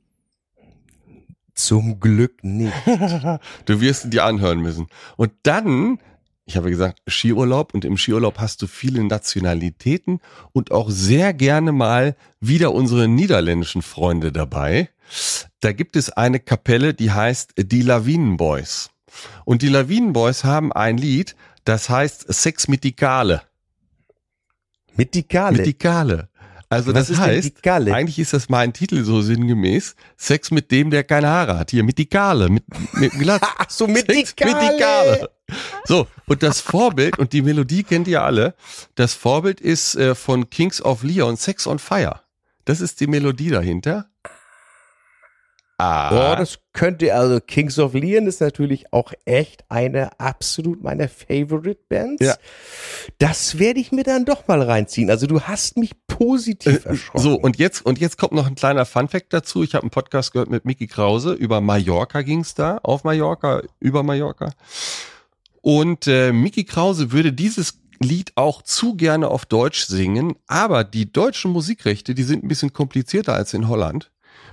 Speaker 2: Zum Glück nicht. <laughs>
Speaker 1: Du wirst ihn dir anhören müssen. Und dann, ich habe gesagt, Skiurlaub und im Skiurlaub hast du viele Nationalitäten und auch sehr gerne mal wieder unsere niederländischen Freunde dabei. Da gibt es eine Kapelle, die heißt Die Lawinenboys. Und die Lawinenboys haben ein Lied, das heißt Sex mit die Kale.
Speaker 2: Mit
Speaker 1: Also
Speaker 2: Was
Speaker 1: das heißt, eigentlich ist das mein Titel so sinngemäß, Sex mit dem, der keine Haare hat. Hier, mit die Kale, mit, mit dem Glatz. <laughs>
Speaker 2: Ach so, mit die
Speaker 1: Sex mit die Kale. So, und das Vorbild, und die Melodie kennt ihr alle, das Vorbild ist äh, von Kings of Leon, Sex on Fire. Das ist die Melodie dahinter. Ah,
Speaker 2: Oh, das könnte, also Kings of Leon ist natürlich auch echt eine absolut meiner Favorite Bands.
Speaker 1: Ja.
Speaker 2: Das werde ich mir dann doch mal reinziehen. Also du hast mich positiv
Speaker 1: Äh,
Speaker 2: erschrocken.
Speaker 1: So, und jetzt, und jetzt kommt noch ein kleiner Funfact dazu. Ich habe einen Podcast gehört mit Mickey Krause. Über Mallorca ging's da, auf Mallorca, über Mallorca. Und äh, Mickey Krause würde dieses Lied auch zu gerne auf Deutsch singen, aber die deutschen Musikrechte, die sind ein bisschen komplizierter als in Holland.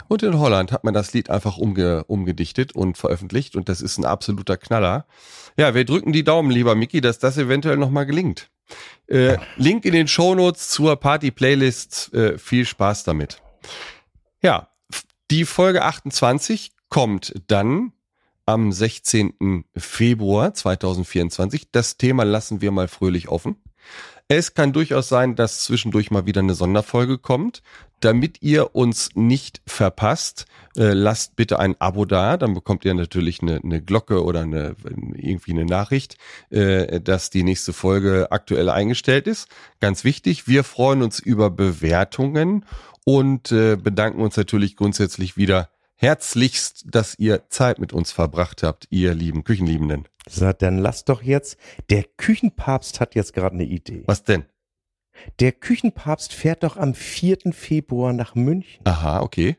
Speaker 1: Und in Holland hat man das Lied einfach umge umgedichtet und veröffentlicht und das ist ein absoluter Knaller. Ja, wir drücken die Daumen, lieber Mickey, dass das eventuell nochmal gelingt. Äh, Link in den Shownotes zur Party-Playlist. Äh, viel Spaß damit. Ja, die Folge 28 kommt dann am 16. Februar 2024. Das Thema lassen wir mal fröhlich offen. Es kann durchaus sein, dass zwischendurch mal wieder eine Sonderfolge kommt. Damit ihr uns nicht verpasst, äh, lasst bitte ein Abo da. Dann bekommt ihr natürlich eine, eine Glocke oder eine, irgendwie eine Nachricht, äh, dass die nächste Folge aktuell eingestellt ist. Ganz wichtig, wir freuen uns über Bewertungen und äh, bedanken uns natürlich grundsätzlich wieder herzlichst, dass ihr Zeit mit uns verbracht habt, ihr lieben Küchenliebenden.
Speaker 2: So, dann lass doch jetzt, der Küchenpapst hat jetzt gerade eine Idee.
Speaker 1: Was denn?
Speaker 2: Der Küchenpapst fährt doch am 4. Februar nach München.
Speaker 1: Aha, okay.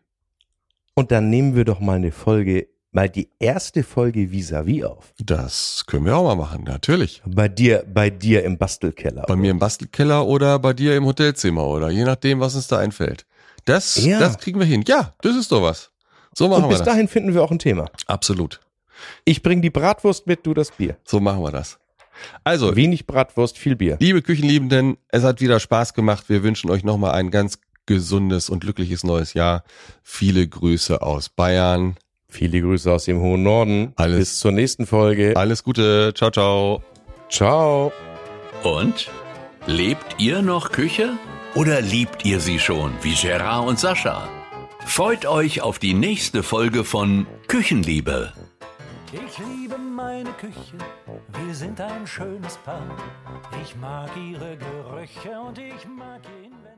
Speaker 2: Und dann nehmen wir doch mal eine Folge, mal die erste Folge vis-à-vis auf.
Speaker 1: Das können wir auch mal machen, natürlich.
Speaker 2: Bei dir, bei dir im Bastelkeller.
Speaker 1: Bei mir im Bastelkeller oder bei dir im Hotelzimmer oder je nachdem, was uns da einfällt. Das,
Speaker 2: Ja.
Speaker 1: das kriegen wir hin. Ja, das ist doch was. So machen
Speaker 2: Und
Speaker 1: wir
Speaker 2: bis
Speaker 1: das.
Speaker 2: dahin finden wir auch ein Thema.
Speaker 1: Absolut.
Speaker 2: Ich bring die Bratwurst mit, du das Bier.
Speaker 1: So machen wir das. Also,
Speaker 2: Wenig Bratwurst, viel Bier.
Speaker 1: liebe Küchenliebenden, es hat wieder Spaß gemacht. Wir wünschen euch nochmal ein ganz gesundes und glückliches neues Jahr. Viele Grüße aus Bayern.
Speaker 2: Viele Grüße aus dem hohen Norden.
Speaker 1: Alles-
Speaker 2: Bis zur nächsten Folge.
Speaker 1: Alles Gute. Ciao, ciao.
Speaker 2: Ciao.
Speaker 3: Und? Lebt ihr noch Küche? Oder liebt ihr sie schon, wie Gerard und Sascha? Freut euch auf die nächste Folge von Küchenliebe.
Speaker 4: Ich liebe meine Küche, wir sind ein schönes Paar. Ich mag ihre Gerüche und ich mag ihr